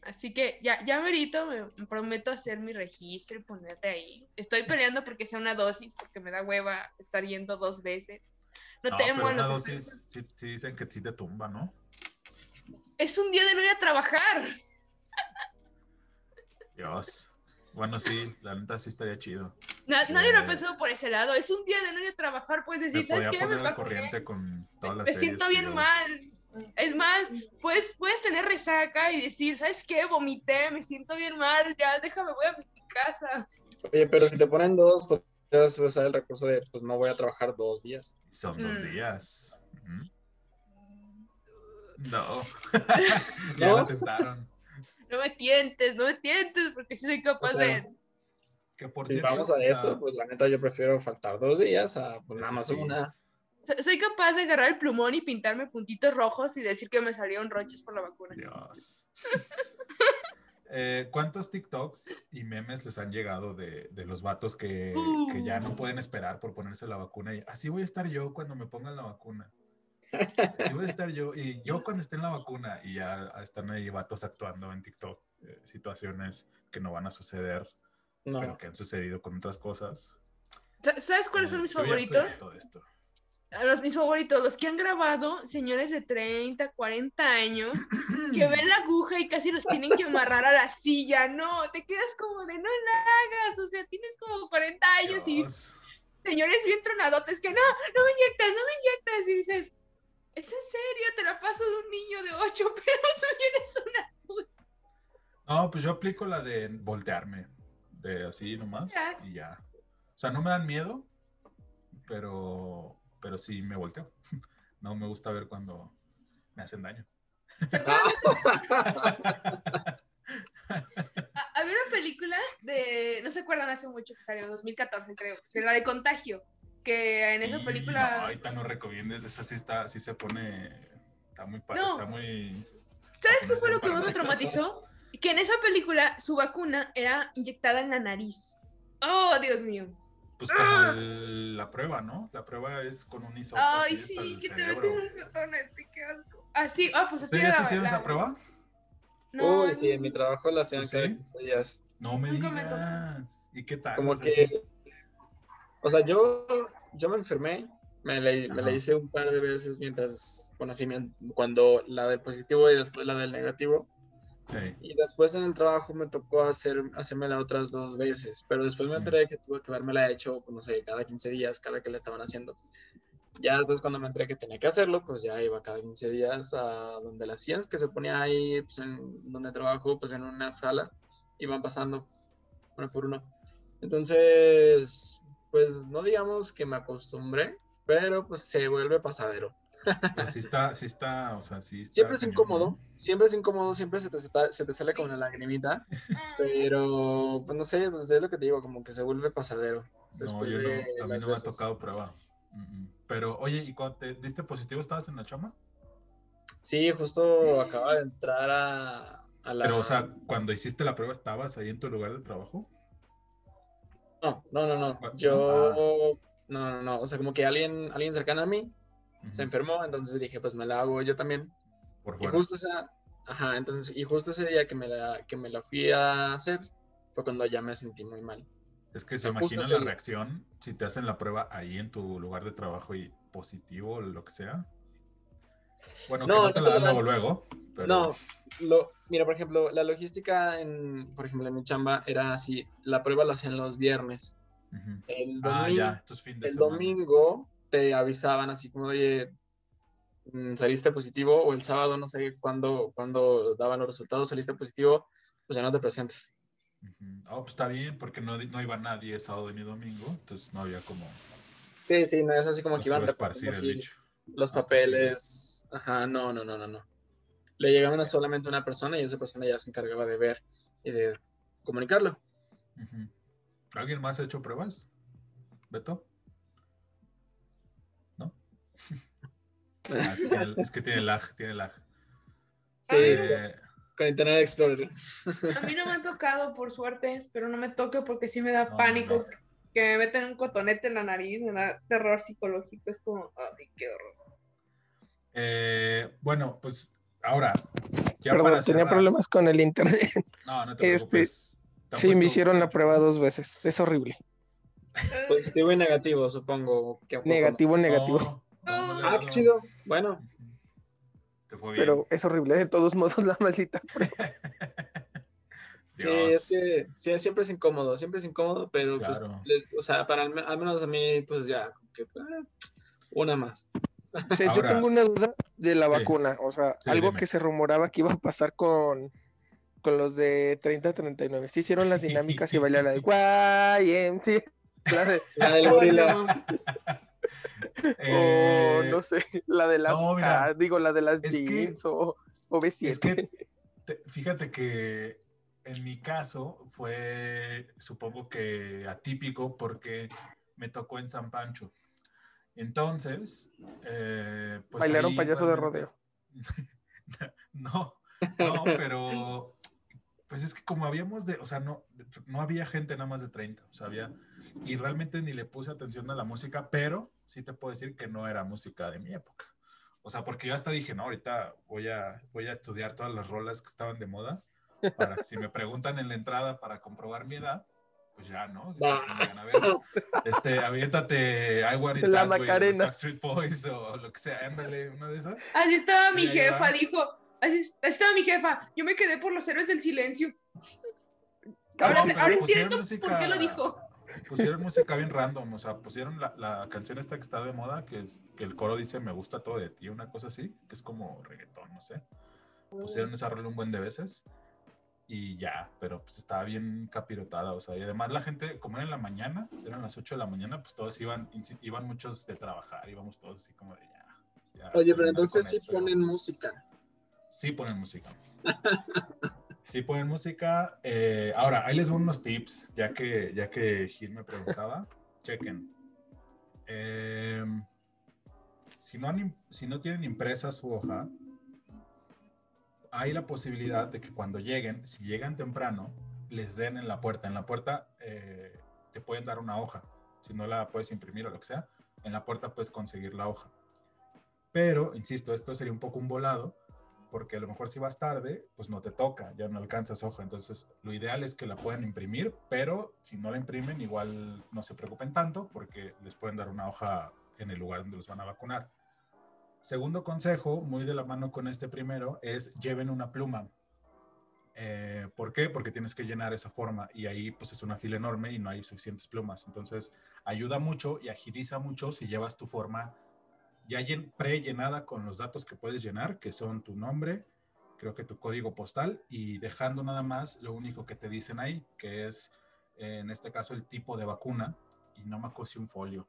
Así que ya, ya merito, me, me prometo hacer mi registro y ponerte ahí. Estoy peleando porque sea una dosis, porque me da hueva estar yendo dos veces. No, No, temo a los dosis sí, sí dicen que sí te tumba, ¿no? Es un día de no ir a trabajar. Dios. Bueno, sí, la neta sí estaría chido. Na- nadie lo ha pensado por ese lado. Es un día de no ir a trabajar. Puedes decir, ¿sabes qué? Me poner al vacuné. corriente con todas las Me series siento bien mal. Es más, puedes, puedes tener resaca y decir, ¿sabes qué? Vomité, me siento bien mal, ya déjame, voy a mi casa. Oye, pero si te ponen dos, pues puedes usar el recurso de, pues no voy a trabajar dos días. Son dos Mm. días. Ujú. No. (laughs) ya ¿No? tentaron. No me tientes, no me tientes, porque sí soy capaz O sea, de... Que por Si cierto, vamos a o sea, eso, pues la neta yo prefiero faltar dos días a pues nada más sí. una. So- Soy capaz de agarrar el plumón y pintarme puntitos rojos y decir que me salieron roches por la vacuna. Dios. (laughs) Eh, ¿Cuántos TikToks y memes les han llegado de, de los vatos que, que ya no Uh. pueden esperar por ponerse la vacuna? Y así voy a estar yo cuando me pongan la vacuna. Así voy a estar yo. Y yo cuando esté en la vacuna. Y ya están ahí vatos actuando en TikTok. eh, situaciones que no van a suceder, No. pero que han sucedido con otras cosas. Sa- ¿Sabes cuáles son mis ya estoy favoritos? de esto. A los mis favoritos, los que han grabado señores de 30, 40 años que (clears throat) ven la aguja y casi los tienen que amarrar a la silla. No, te quedas como de no la hagas. O sea, tienes como 40 años y señores bien tronadotes que no, no me inyectas, no me inyectas. Y dices, ¿es en serio? Te la paso de un niño de 8, (laughs) pero tú eres una. No, pues yo aplico la de voltearme, de así nomás Yes. y ya. O sea, no me dan miedo, pero, pero sí me volteo. (laughs) No me gusta ver cuando me hacen daño. (laughs) Ah, Había una película de, no se acuerdan hace mucho que salió, 2014 creo, de la de Contagio, que en esa Y película... No, ahorita no recomiendes, esa sí está, sí se pone. Está muy No. está muy. ¿Sabes qué fue lo que más me traumatizó? Que en esa película su vacuna era inyectada en la nariz. Oh, Dios mío. Pues como el- la prueba, ¿no? La prueba es con un hisopo. Ay, sí, que te meten un cotonete, qué asco. Así, ah, pues así ¿Ustedes hicieron esa prueba? No, Uy, sí, en mi trabajo la hacían ¿Sí? cada 15 días. No me Nunca me digas. ¿Y qué tal? Como que, o sea, yo, yo me enfermé, me la, me la hice un par de veces mientras, bueno, así, cuando la del positivo y después la del negativo. Sí. Y después en el trabajo me tocó hacer, hacérmela otras dos veces, pero después me enteré que tuve que haberme hecho, pues, no sé, cada 15 días, cada que la estaban haciendo. Ya después cuando me enteré que tenía que hacerlo, pues ya iba cada 15 días a donde la hacían, que se ponía ahí, pues en donde trabajo, pues en una sala, iban pasando uno por uno. Entonces, pues no digamos que me acostumbré, pero pues se vuelve pasadero. Pero (laughs) sí está, sí está, o sea, sí está Siempre es incómodo, siempre es incómodo, siempre se te, se te- se te sale como una lagrimita, (laughs) pero pues no sé, pues es lo que te digo, como que se vuelve pasadero. No, después yo no, de a mí las no me ha tocado prueba. Pero, oye, ¿y cuando te diste positivo estabas en la chamba? Sí, justo acaba de entrar a, a la... Pero, o sea, cuando hiciste la prueba, ¿estabas ahí en tu lugar de trabajo? No, no, no, no. Ah. Yo... No, no, no. O sea, como que alguien, alguien cercano a mí Se enfermó, entonces dije, pues me la hago yo también. Por Y justo esa... Ajá, entonces, y justo ese día que me la, que me la fui a hacer, fue cuando ya me sentí muy mal. Es que o se ese la reacción si te hacen la prueba ahí en tu lugar de trabajo y positivo o lo que sea. Bueno, No, que no te la dan luego, luego. Pero... No, lo, mira, por ejemplo, la logística en, por ejemplo, en mi chamba era así, la prueba la hacían los viernes. El Ah, domingo, ya, estos fin de el semana. domingo te avisaban así como, oye, mm, saliste positivo, o el sábado, no sé cuándo, cuándo daban los resultados, saliste positivo, pues ya no te presentes. Ah, pues está bien, porque no, no iba nadie sábado ni domingo, entonces no había como Sí, sí, no es así como no que iban el así los Ah, está papeles. Ajá, no, no, no, no, no. Le llegaban a solamente una persona y esa persona ya se encargaba de ver y de comunicarlo. ¿Alguien más ha hecho pruebas? ¿Beto? Ah, es, que tiene, es que tiene lag, tiene lag. Sí, Eh, con Internet Explorer. A mí no me ha tocado, por suerte, espero no me toque porque sí me da No, pánico no. que me meten un cotonete en la nariz, me da terror psicológico, es como, ay, qué horror. eh, bueno, pues ahora, ya Perdón, para tenía cerrar- problemas con el internet. No, no te Este, preocupes. ¿Te han Sí, me hicieron la prueba dos veces. Es horrible. (laughs) Positivo y negativo, supongo. que- Negativo, negativo. Ah, qué dado. chido. Bueno, Ujú. Te fue bien. Pero es horrible. De todos modos, la maldita. (laughs) sí, es que sí, siempre es incómodo, siempre es incómodo, pero pues, les- o sea, para al, me- al menos a mí, pues ya, como que, ah, una más. Ahora- yo tengo una duda de la Sí. vacuna. O sea, Sí, algo dime. que se rumoraba que iba a pasar con, con los de 30-39. Sí hicieron las dinámicas y bailar la de YMC. La de, La del Oh, gorila. (laughs) (laughs) o Eh, no sé, la de las, no, mira, ah, digo, la de las es que- jeans o, o B7. Es que te- fíjate que en mi caso fue, supongo que atípico porque me tocó en San Pancho. Entonces, eh, pues Bailaron ahí payaso de rodeo. (laughs) no, no, pero pues es que como habíamos de, o sea, no, no había gente nada más de 30, o sea, había, y realmente ni le puse atención a la música, pero sí te puedo decir que no era música de mi época. O sea, porque yo hasta dije, no, ahorita voy a, voy a estudiar todas las rolas que estaban de moda, para que si me preguntan en la entrada para comprobar mi edad, pues ya, ¿no? Digan, a ver, (laughs) este, aviéntate I Want It La That Way Macarena. Backstreet Boys o lo que sea, ándale, una de esas. Así estaba mi jefa, va. dijo, así, así estaba mi jefa, yo me quedé por los héroes del silencio. Ah, Ahora, no, pero ahora entiendo por qué lo dijo. Pusieron música bien random, o sea, pusieron la, la canción esta que está de moda, que es que el coro dice me gusta todo de ti, una cosa así, que es como reggaetón, no sé. Pusieron esa rola un buen de veces y ya, pero pues estaba bien capirotada, o sea, y además la gente, como era en la mañana, eran las 8 de la mañana, pues todos iban, iban muchos de trabajar, íbamos todos así como de ya. ya Oye, pero entonces sí esto, ponen música. Sí ponen música. (laughs) Sí ponen música. Eh, ahora, ahí les doy unos tips, ya que, ya que Gil me preguntaba. (laughs) Chequen. Em, si, no si no tienen impresa su hoja, hay la posibilidad de que cuando lleguen, si llegan temprano, les den en la puerta. En la puerta eh, te pueden dar una hoja. Si no la puedes imprimir o lo que sea, en la puerta puedes conseguir la hoja. Pero, insisto, esto sería un poco un volado, porque a lo mejor si vas tarde, pues no te toca, ya no alcanzas hoja. Entonces, lo ideal es que la puedan imprimir, pero si no la imprimen, igual no se preocupen tanto, porque les pueden dar una hoja en el lugar donde los van a vacunar. Segundo consejo, muy de la mano con este primero, es lleven una pluma. Eh, ¿Por qué? Porque tienes que llenar esa forma y ahí pues es una fila enorme y no hay suficientes plumas. Entonces ayuda mucho y agiliza mucho si llevas tu forma ya pre-llenada con los datos que puedes llenar, que son tu nombre, creo que tu código postal y dejando nada más lo único que te dicen ahí, que es en este caso el tipo de vacuna y no me acuerdo un folio,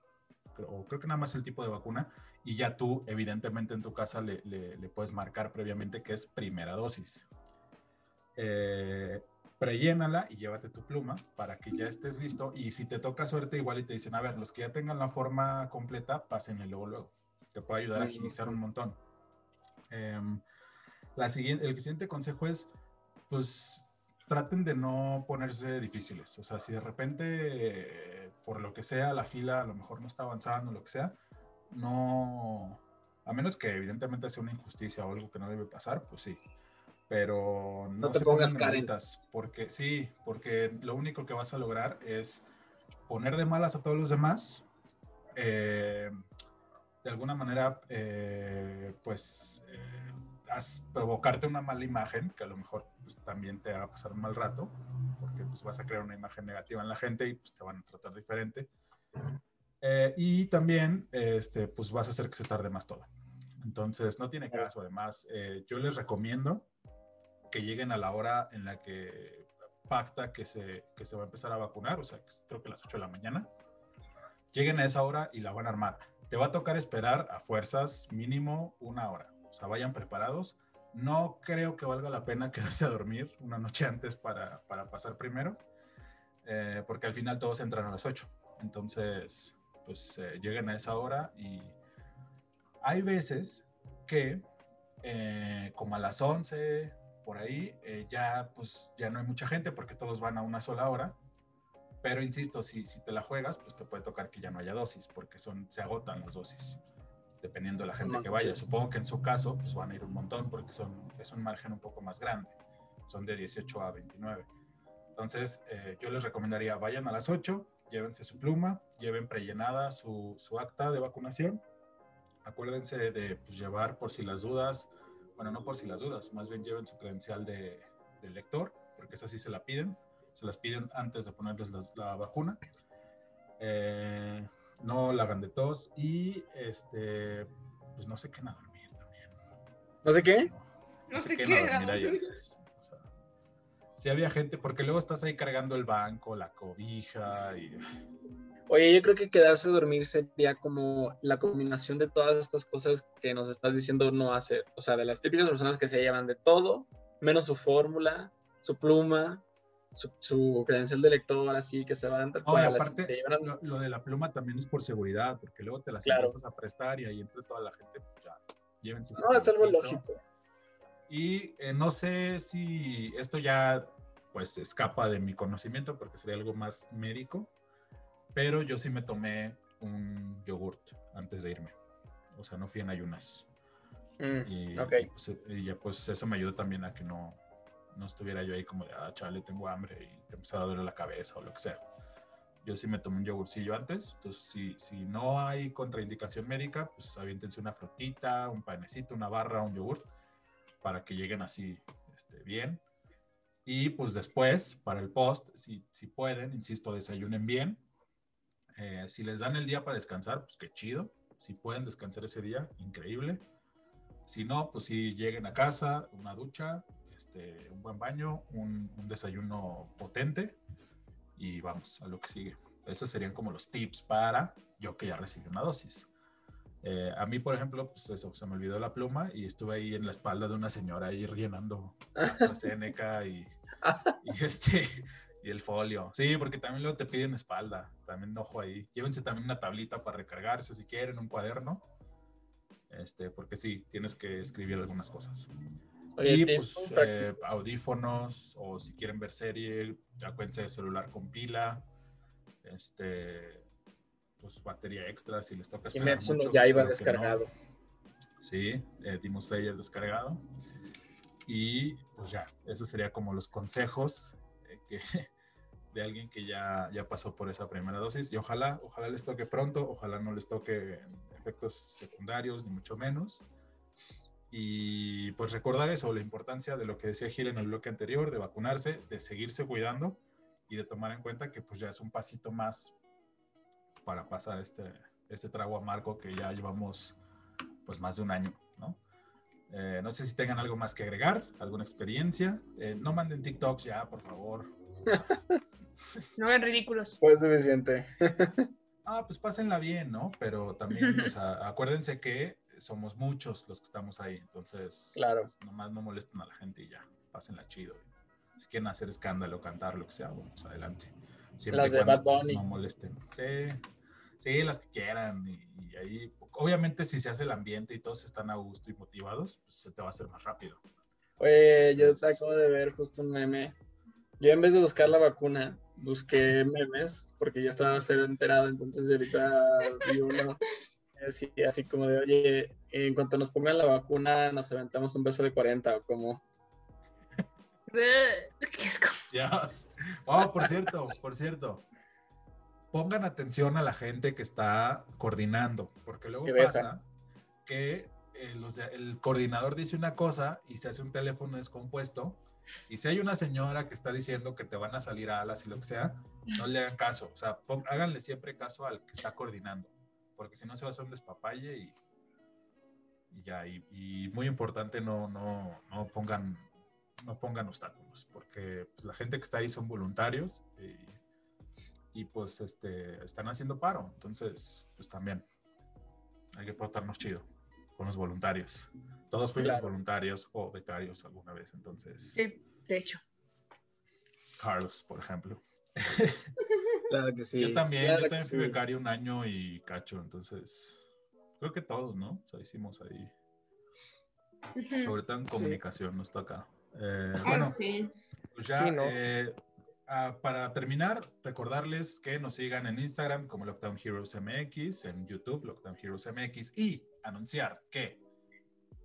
creo que nada más el tipo de vacuna y ya tú evidentemente en tu casa le, le puedes marcar previamente que es primera dosis eh, prellénala y llévate tu pluma para que ya estés listo. Y si te toca suerte, igual y te dicen, a ver, los que ya tengan la forma completa, pásenle luego, luego. Te puede ayudar a agilizar un montón. Em, la siguiente, el siguiente consejo es, pues, traten de no ponerse difíciles. O sea, si de repente, por lo que sea, la fila a lo mejor no está avanzando, lo que sea, no, a menos que evidentemente sea una injusticia o algo que no debe pasar, pues sí pero no, te pongas carentas. Porque sí, porque lo único que vas a lograr es poner de malas a todos los demás, eh, de alguna manera, eh, pues, eh, provocarte una mala imagen, que a lo mejor pues, también te va a pasar un mal rato, porque pues, vas a crear una imagen negativa en la gente y pues, te van a tratar diferente. y también, este, pues, vas a hacer que se tarde más todo. Entonces, no tiene caso. Además, yo les recomiendo que lleguen a la hora en la que pacta que se, que se va a empezar a vacunar, o sea, creo que a las 8 de la mañana. Lleguen a esa hora y la van a armar. Te va a tocar esperar a fuerzas mínimo una hora. O sea, vayan preparados. No creo que valga la pena (laughs) quedarse a dormir una noche antes para, para pasar primero, eh, porque al final todos entran a las 8. Entonces, pues eh, lleguen a esa hora y hay veces que eh, como a las 11, por ahí, eh, ya pues ya no hay mucha gente porque todos van a una sola hora. Pero insisto, si, si te la juegas, pues te puede tocar que ya no haya dosis, porque son, se agotan las dosis, dependiendo de la gente que vaya. Supongo que en su caso, pues van a ir un montón, porque son, es un margen un poco más grande. Son de 18 a 29. Entonces, eh, yo les recomendaría, vayan a las 8, llévense su pluma, lleven prellenada su, su acta de vacunación. Acuérdense de pues, llevar, por si las dudas, bueno, no por si las dudas, más bien lleven su credencial de, lector, porque esa sí se la piden, se las piden antes de ponerles la, vacuna. Eh, no la hagan de tos y este, pues no se queden a dormir también. ¿No sé qué? No, sé qué. Si había gente, porque luego estás ahí cargando el banco, la cobija y Oye, yo creo que quedarse a dormir sería como la combinación de todas estas cosas que nos estás diciendo no hacer. O sea, de las típicas personas que se llevan de todo, menos su fórmula, su pluma, su, credencial de lector, así que se van a no, aparte, se llevan lo, de la pluma también es por seguridad, porque luego te las claro. a prestar y ahí entre toda la gente, pues ya, lleven sus. No, es algo lógico. Y eh, no sé si esto ya pues escapa de mi conocimiento porque sería algo más médico, pero yo sí me tomé un yogurt antes de irme. O sea, no fui en ayunas. Mm, y, pues, y, ya pues eso me ayudó también a que no, no estuviera yo ahí como de, ah, chale, tengo hambre y te empezara a doler la cabeza o lo que sea. Yo sí me tomé un yogurcillo antes, entonces si, si no hay contraindicación médica, pues aviéntense una frutita, un panecito, una barra, un yogurt, para que lleguen así este, bien. Y pues después, para el post, si, si pueden, insisto, desayunen bien, eh, si les dan el día para descansar, pues qué chido. Si pueden descansar ese día, increíble. Si no, pues si lleguen a casa, una ducha, este, un buen baño, un, desayuno potente y vamos a lo que sigue. Esos serían como los tips para yo que ya recibí una dosis. Eh, a mí, por ejemplo, pues eso, se me olvidó la pluma y estuve ahí en la espalda de una señora ahí rellenando la Seneca y, y (laughs) este y el folio. Sí, porque también luego te piden espalda, también ojo ahí. Llévense también una tablita para recargarse si quieren, un cuaderno. Este, porque sí, tienes que escribir algunas cosas. Y pues eh, audífonos o si quieren ver serie, acuérdense de celular con pila. Este, pues batería extra si les toca esperar mucho, ya iba descargado. Sí, eh, Demon Slayer descargado. Y pues ya, eso sería como los consejos eh, que, (laughs) de alguien que ya, ya pasó por esa primera dosis. Y ojalá, ojalá les toque pronto, ojalá no les toque efectos secundarios, ni mucho menos. Y pues recordar eso, la importancia de lo que decía Gil en el bloque anterior, de vacunarse, de seguirse cuidando y de tomar en cuenta que pues ya es un pasito más para pasar este, este trago amargo que ya llevamos pues más de un año, ¿no? Eh, no sé si tengan algo más que agregar, alguna experiencia. Eh, no manden TikToks ya, por favor. (laughs) no ven ridículos. Fue suficiente. (laughs) ah, pues pásenla bien, ¿no? Pero también, o sea, (laughs) acuérdense que somos muchos los que estamos ahí, entonces, claro. Pues, nomás no molesten a la gente y ya, pásenla chido. Si quieren hacer escándalo, cantar, lo que sea, vamos adelante. Siempre las de Bad pues, Bunny. no molesten. Sí, sí, las que quieran. Y, ahí, obviamente, si se hace el ambiente y todos están a gusto y motivados, pues se te va a hacer más rápido. Oye, yo te acabo de ver justo un meme. Yo en vez de buscar la vacuna, busqué memes porque ya estaba a ser enterado, entonces ahorita vi uno (laughs) así, así como de, oye, en cuanto nos pongan la vacuna, nos aventamos un beso de 40 o como... Ya. Oh, por cierto, por cierto. Pongan atención a la gente que está coordinando, porque luego pasa que eh, el coordinador dice una cosa y se hace un teléfono descompuesto. Y si hay una señora que está diciendo que te van a salir alas y lo que sea, no le hagan caso. O sea, háganle siempre caso al que está coordinando, porque si no se va a hacer un despapalle y, y ya. Y, muy importante, no, no, no pongan no pongan obstáculos, porque pues, la gente que está ahí son voluntarios y, pues este, están haciendo paro. Entonces, pues también hay que portarnos chido con los voluntarios. Todos fuimos voluntarios o becarios alguna vez, entonces. Sí, de hecho. Carlos, por ejemplo. (laughs) Claro que sí. Yo también, yo también fui becario un año y cacho, entonces creo que todos, ¿no? O sea, hicimos ahí. Sobre todo en comunicación nos toca. Eh, bueno, pues ya eh, ah, para terminar, recordarles que nos sigan en Instagram como Lockdown Heroes MX, en YouTube Lockdown Heroes MX y anunciar que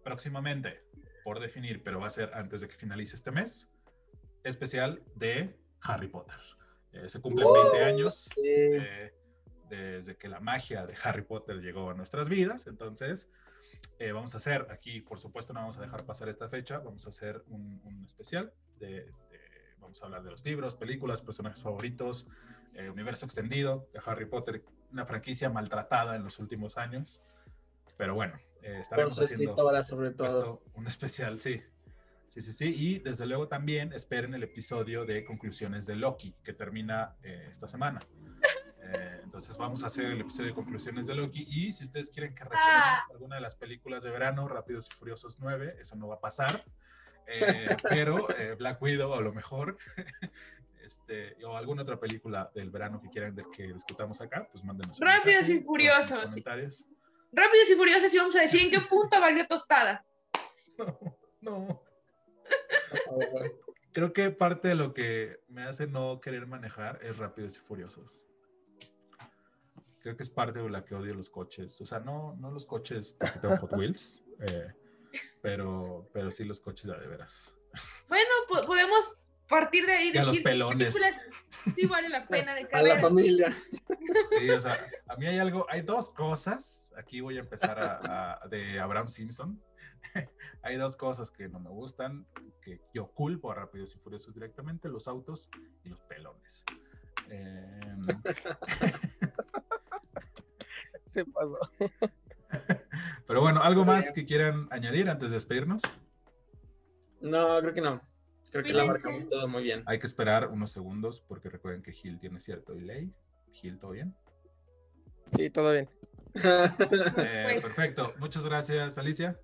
próximamente, por definir, pero va a ser antes de que finalice este mes, especial de Harry Potter. Eh, se cumplen 20 años desde que la magia de Harry Potter llegó a nuestras vidas, entonces eh, vamos a hacer aquí, por supuesto, no vamos a dejar pasar esta fecha, vamos a hacer un, especial de, vamos a hablar de los libros, películas, personajes favoritos, eh, universo extendido de Harry Potter, una franquicia maltratada en los últimos años, pero bueno, eh, estaremos haciendo sobre todo. un especial, sí. Sí, sí, sí. Y desde luego también esperen el episodio de conclusiones de Loki, que termina esta semana. (laughs) Eh, entonces vamos a hacer el episodio de conclusiones de Loki y si ustedes quieren que reseñemos ah. alguna de las películas de verano, Rápidos y Furiosos 9, eso no va a pasar, eh, (laughs) pero eh, Black Widow a lo mejor, (laughs) este, o alguna otra película del verano que quieran que discutamos acá, pues mándenos. Rápidos y Furiosos. Rápidos y Furiosos y vamos a decir en qué punto valió tostada. No, no. Creo que parte de lo que me hace no querer manejar es Rápidos y Furiosos creo que es parte de la que odio los coches. O sea, no, no los coches de Hot Wheels, eh, pero, pero sí los coches de, veras. Bueno, podemos partir de ahí y decir los pelones. sí vale la pena de (laughs) A la familia. Sí, o sea, a mí hay algo, hay dos cosas. Aquí voy a empezar a, de Abraham Simpson. (laughs) hay dos cosas que no me gustan, que yo culpo a Rápidos y Furiosos directamente, los autos y los pelones. Eh, (laughs) se pasó. (laughs) Pero bueno, ¿algo más que quieran añadir antes de despedirnos? No, creo que no. Creo que la marcamos todo muy bien. Hay que esperar unos segundos porque recuerden que Gil tiene cierto delay. Gil, ¿todo bien? Sí, todo bien. Eh, pues, perfecto. Muchas gracias, Alicia.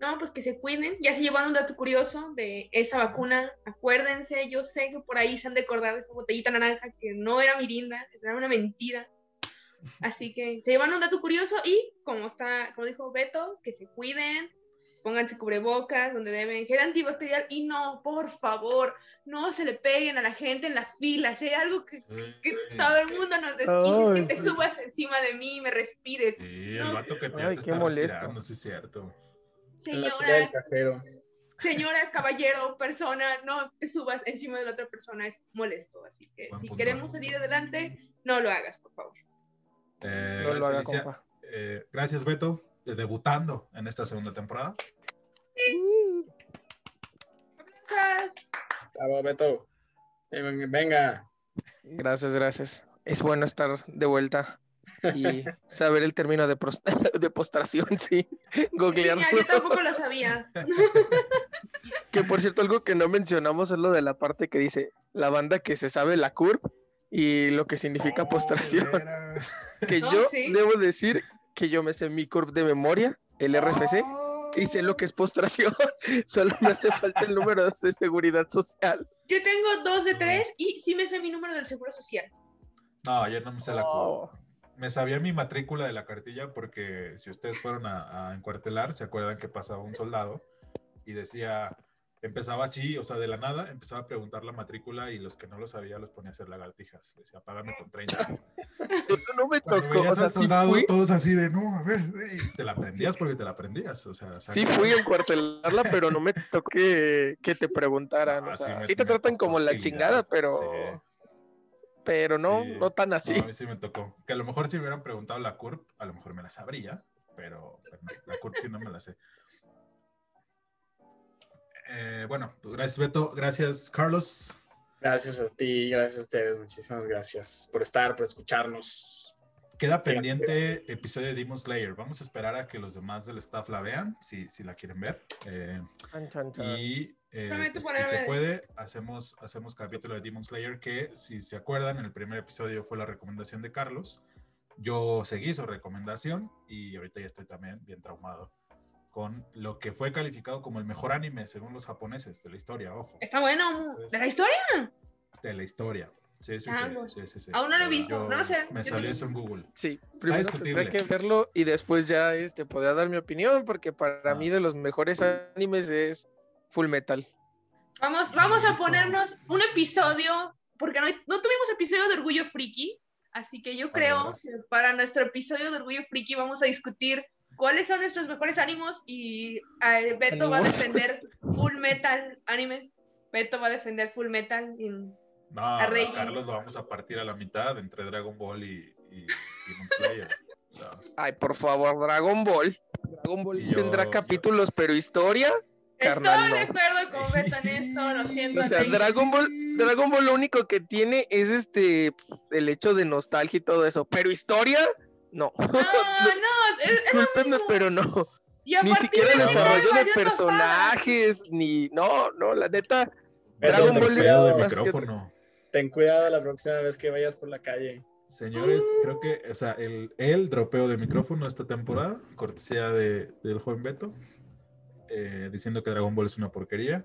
No, pues que se cuiden. Ya se llevaron un dato curioso de esa vacuna. Acuérdense, yo sé que por ahí se han de acordar de esa botellita naranja que no era mirinda, era una mentira. Así que se llevan un dato curioso y como está, como dijo Beto, que se cuiden, pónganse cubrebocas donde deben, gel antibacterial y no, por favor, no se le peguen a la gente en la fila. Si hay algo que, que todo el mundo nos desquicia, es Ay, que te sí. subas encima de mí y me respires. Sí, el No. vato que te, Ay, te qué está molesto. respirando, sí es cierto. Señora, cajero. señora, caballero, persona, no te subas encima de la otra persona, es molesto. Así que Buen si punto. queremos salir adelante, no lo hagas, por favor. Eh, No lo gracias, haga, Alicia. compa. Eh, gracias, Beto, de- debutando en esta segunda temporada. Gracias. Bravo, Beto. Eh, Venga. Gracias, gracias. Es bueno estar de vuelta y saber el término de, (laughs) de postración, (laughs) sí. Sí, yo tampoco lo sabía. (laughs) Que por cierto, algo que no mencionamos es lo de la parte que dice la banda que se sabe la curva y lo que significa Oh, postración. Que No, yo sí. debo decir que yo me sé mi curve de memoria, el RFC, Oh. y sé lo que es postración. Solo me hace falta el número de seguridad social. Yo tengo dos de tres y sí me sé mi número del seguro social. No, yo no me sé la curva. Me sabía mi matrícula de la cartilla porque si ustedes fueron a, a encuartelar, se acuerdan que pasaba un soldado y decía, empezaba así, o sea, de la nada, empezaba a preguntar la matrícula y los que no lo sabía los ponía a hacer lagartijas. Decía, págame con 30. (laughs) Eso no me Cuando tocó. O sea, al sí soldado, fui, todos así de, no, a ver, y te la aprendías porque te la aprendías. O sea, sí fui a encuartelarla, pero no me tocó que, que te preguntaran. Ah, O sí sea, me- sí te tratan como la chingada, pero, Sí. Pero no, Sí. no tan así. No, a mí sí me tocó. Que a lo mejor si me hubieran preguntado la CURP, a lo mejor me la sabría, pero la CURP sí no me la sé. Eh, bueno, pues gracias Beto, gracias Carlos. Gracias a ti, gracias a ustedes. Muchísimas gracias por estar, por escucharnos. Queda Sí, pendiente episodio de Demon Slayer. Vamos a esperar a que los demás del staff la vean, si, si la quieren ver. Eh, Chan, chan, chan. y eh, pues, si se puede, hacemos, hacemos capítulo de Demon Slayer que, si se acuerdan, en el primer episodio fue la recomendación de Carlos. Yo seguí su recomendación y ahorita ya estoy también bien traumado con lo que fue calificado como el mejor anime según los japoneses de la historia, ojo, Está bueno. ¿De la historia? de la historia. Sí, sí, sí, Changos. sí, sí, sí. Aún no lo he Yo- visto, no lo sé. Me salió eso en Google. Sí, primero tendré que verlo y después ya este, podría dar mi opinión, porque para Ah. mí de los mejores animes es Full Metal. Vamos, vamos a ponernos un episodio, porque no, no tuvimos episodio de Orgullo Friki, así que yo creo que para nuestro episodio de Orgullo Friki vamos a discutir cuáles son nuestros mejores ánimos y eh, Beto va a defender Full Metal animes. Beto va a defender Full Metal. y- No, A a Rey. Carlos lo vamos a partir a la mitad entre Dragon Ball y, y Demon Slayer. O sea, Ay, por favor, Dragon Ball. Dragon Ball Y yo- tendrá yo- capítulos, pero historia. Estoy de acuerdo con (laughs) Beto en esto, lo siento. O sea. Dragon Ball, Dragon Ball lo único que tiene es este el hecho de nostalgia y todo eso, pero historia, no. (laughs) No, no, es, Discúlpenme, pero no. Ni siquiera el de desarrollo de personajes, ni. No, no, la neta. Beto, Dragon ten Ball es que- ten cuidado la próxima vez que vayas por la calle. Señores, creo que, o sea, el, el dropeo de micrófono esta temporada, cortesía de, del joven Beto, eh, diciendo que Dragon Ball es una porquería.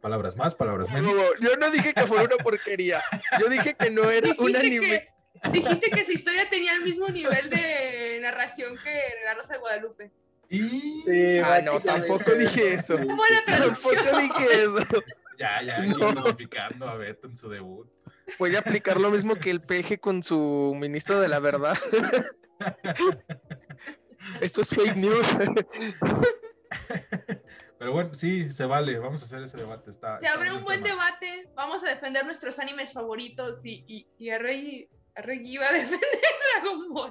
Palabras más, palabras menos. No, yo no dije que fuera una porquería. Yo dije que no era un anime. que, dijiste que su historia tenía el mismo nivel de narración que La Rosa de Guadalupe. Y Sí, Ah, no, tampoco dije eso. Tampoco dije eso. ya, ya, No. a Beto en su debut. Voy a aplicar lo mismo que el peje con su ministro de la verdad. (laughs) Esto es fake news. (laughs) Pero bueno, sí, se vale. Vamos a hacer ese debate. Está, Se abre un buen tema. debate. Vamos a defender nuestros animes favoritos y, y, y a Rey, a Rey iba a (laughs) defender Dragon Ball.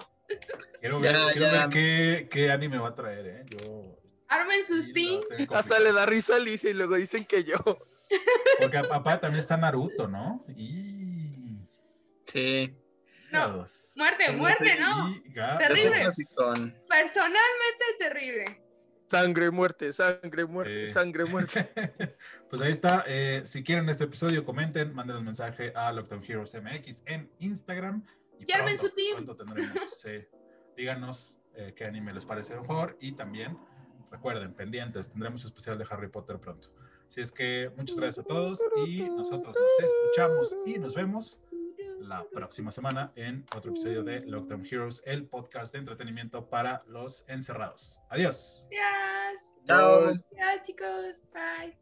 Quiero ver, Ya, quiero ya. ver qué, qué anime va a traer, ¿eh? Yo. Armen sus sí, Hasta le da risa a Alicia y luego dicen que yo. Porque a papá también está Naruto, ¿no? Y. Sí, No, muerte, muerte, ¿no. Y Terrible. Personalmente terrible. Sangre, muerte, sangre, muerte, sangre, muerte. (laughs) pues ahí está. Eh, si quieren este episodio, comenten, manden un mensaje a Lockdown Heroes MX en Instagram Y pronto, su team. pronto tendremos, (laughs) sí. Díganos eh, qué anime les parece mejor y también recuerden, pendientes, tendremos especial de Harry Potter pronto. Así es que muchas gracias a todos y nosotros nos escuchamos y nos vemos la próxima semana en otro episodio de Lockdown Heroes, el podcast de entretenimiento para los encerrados. Adiós. Gracias. Chao. Chicos. Bye.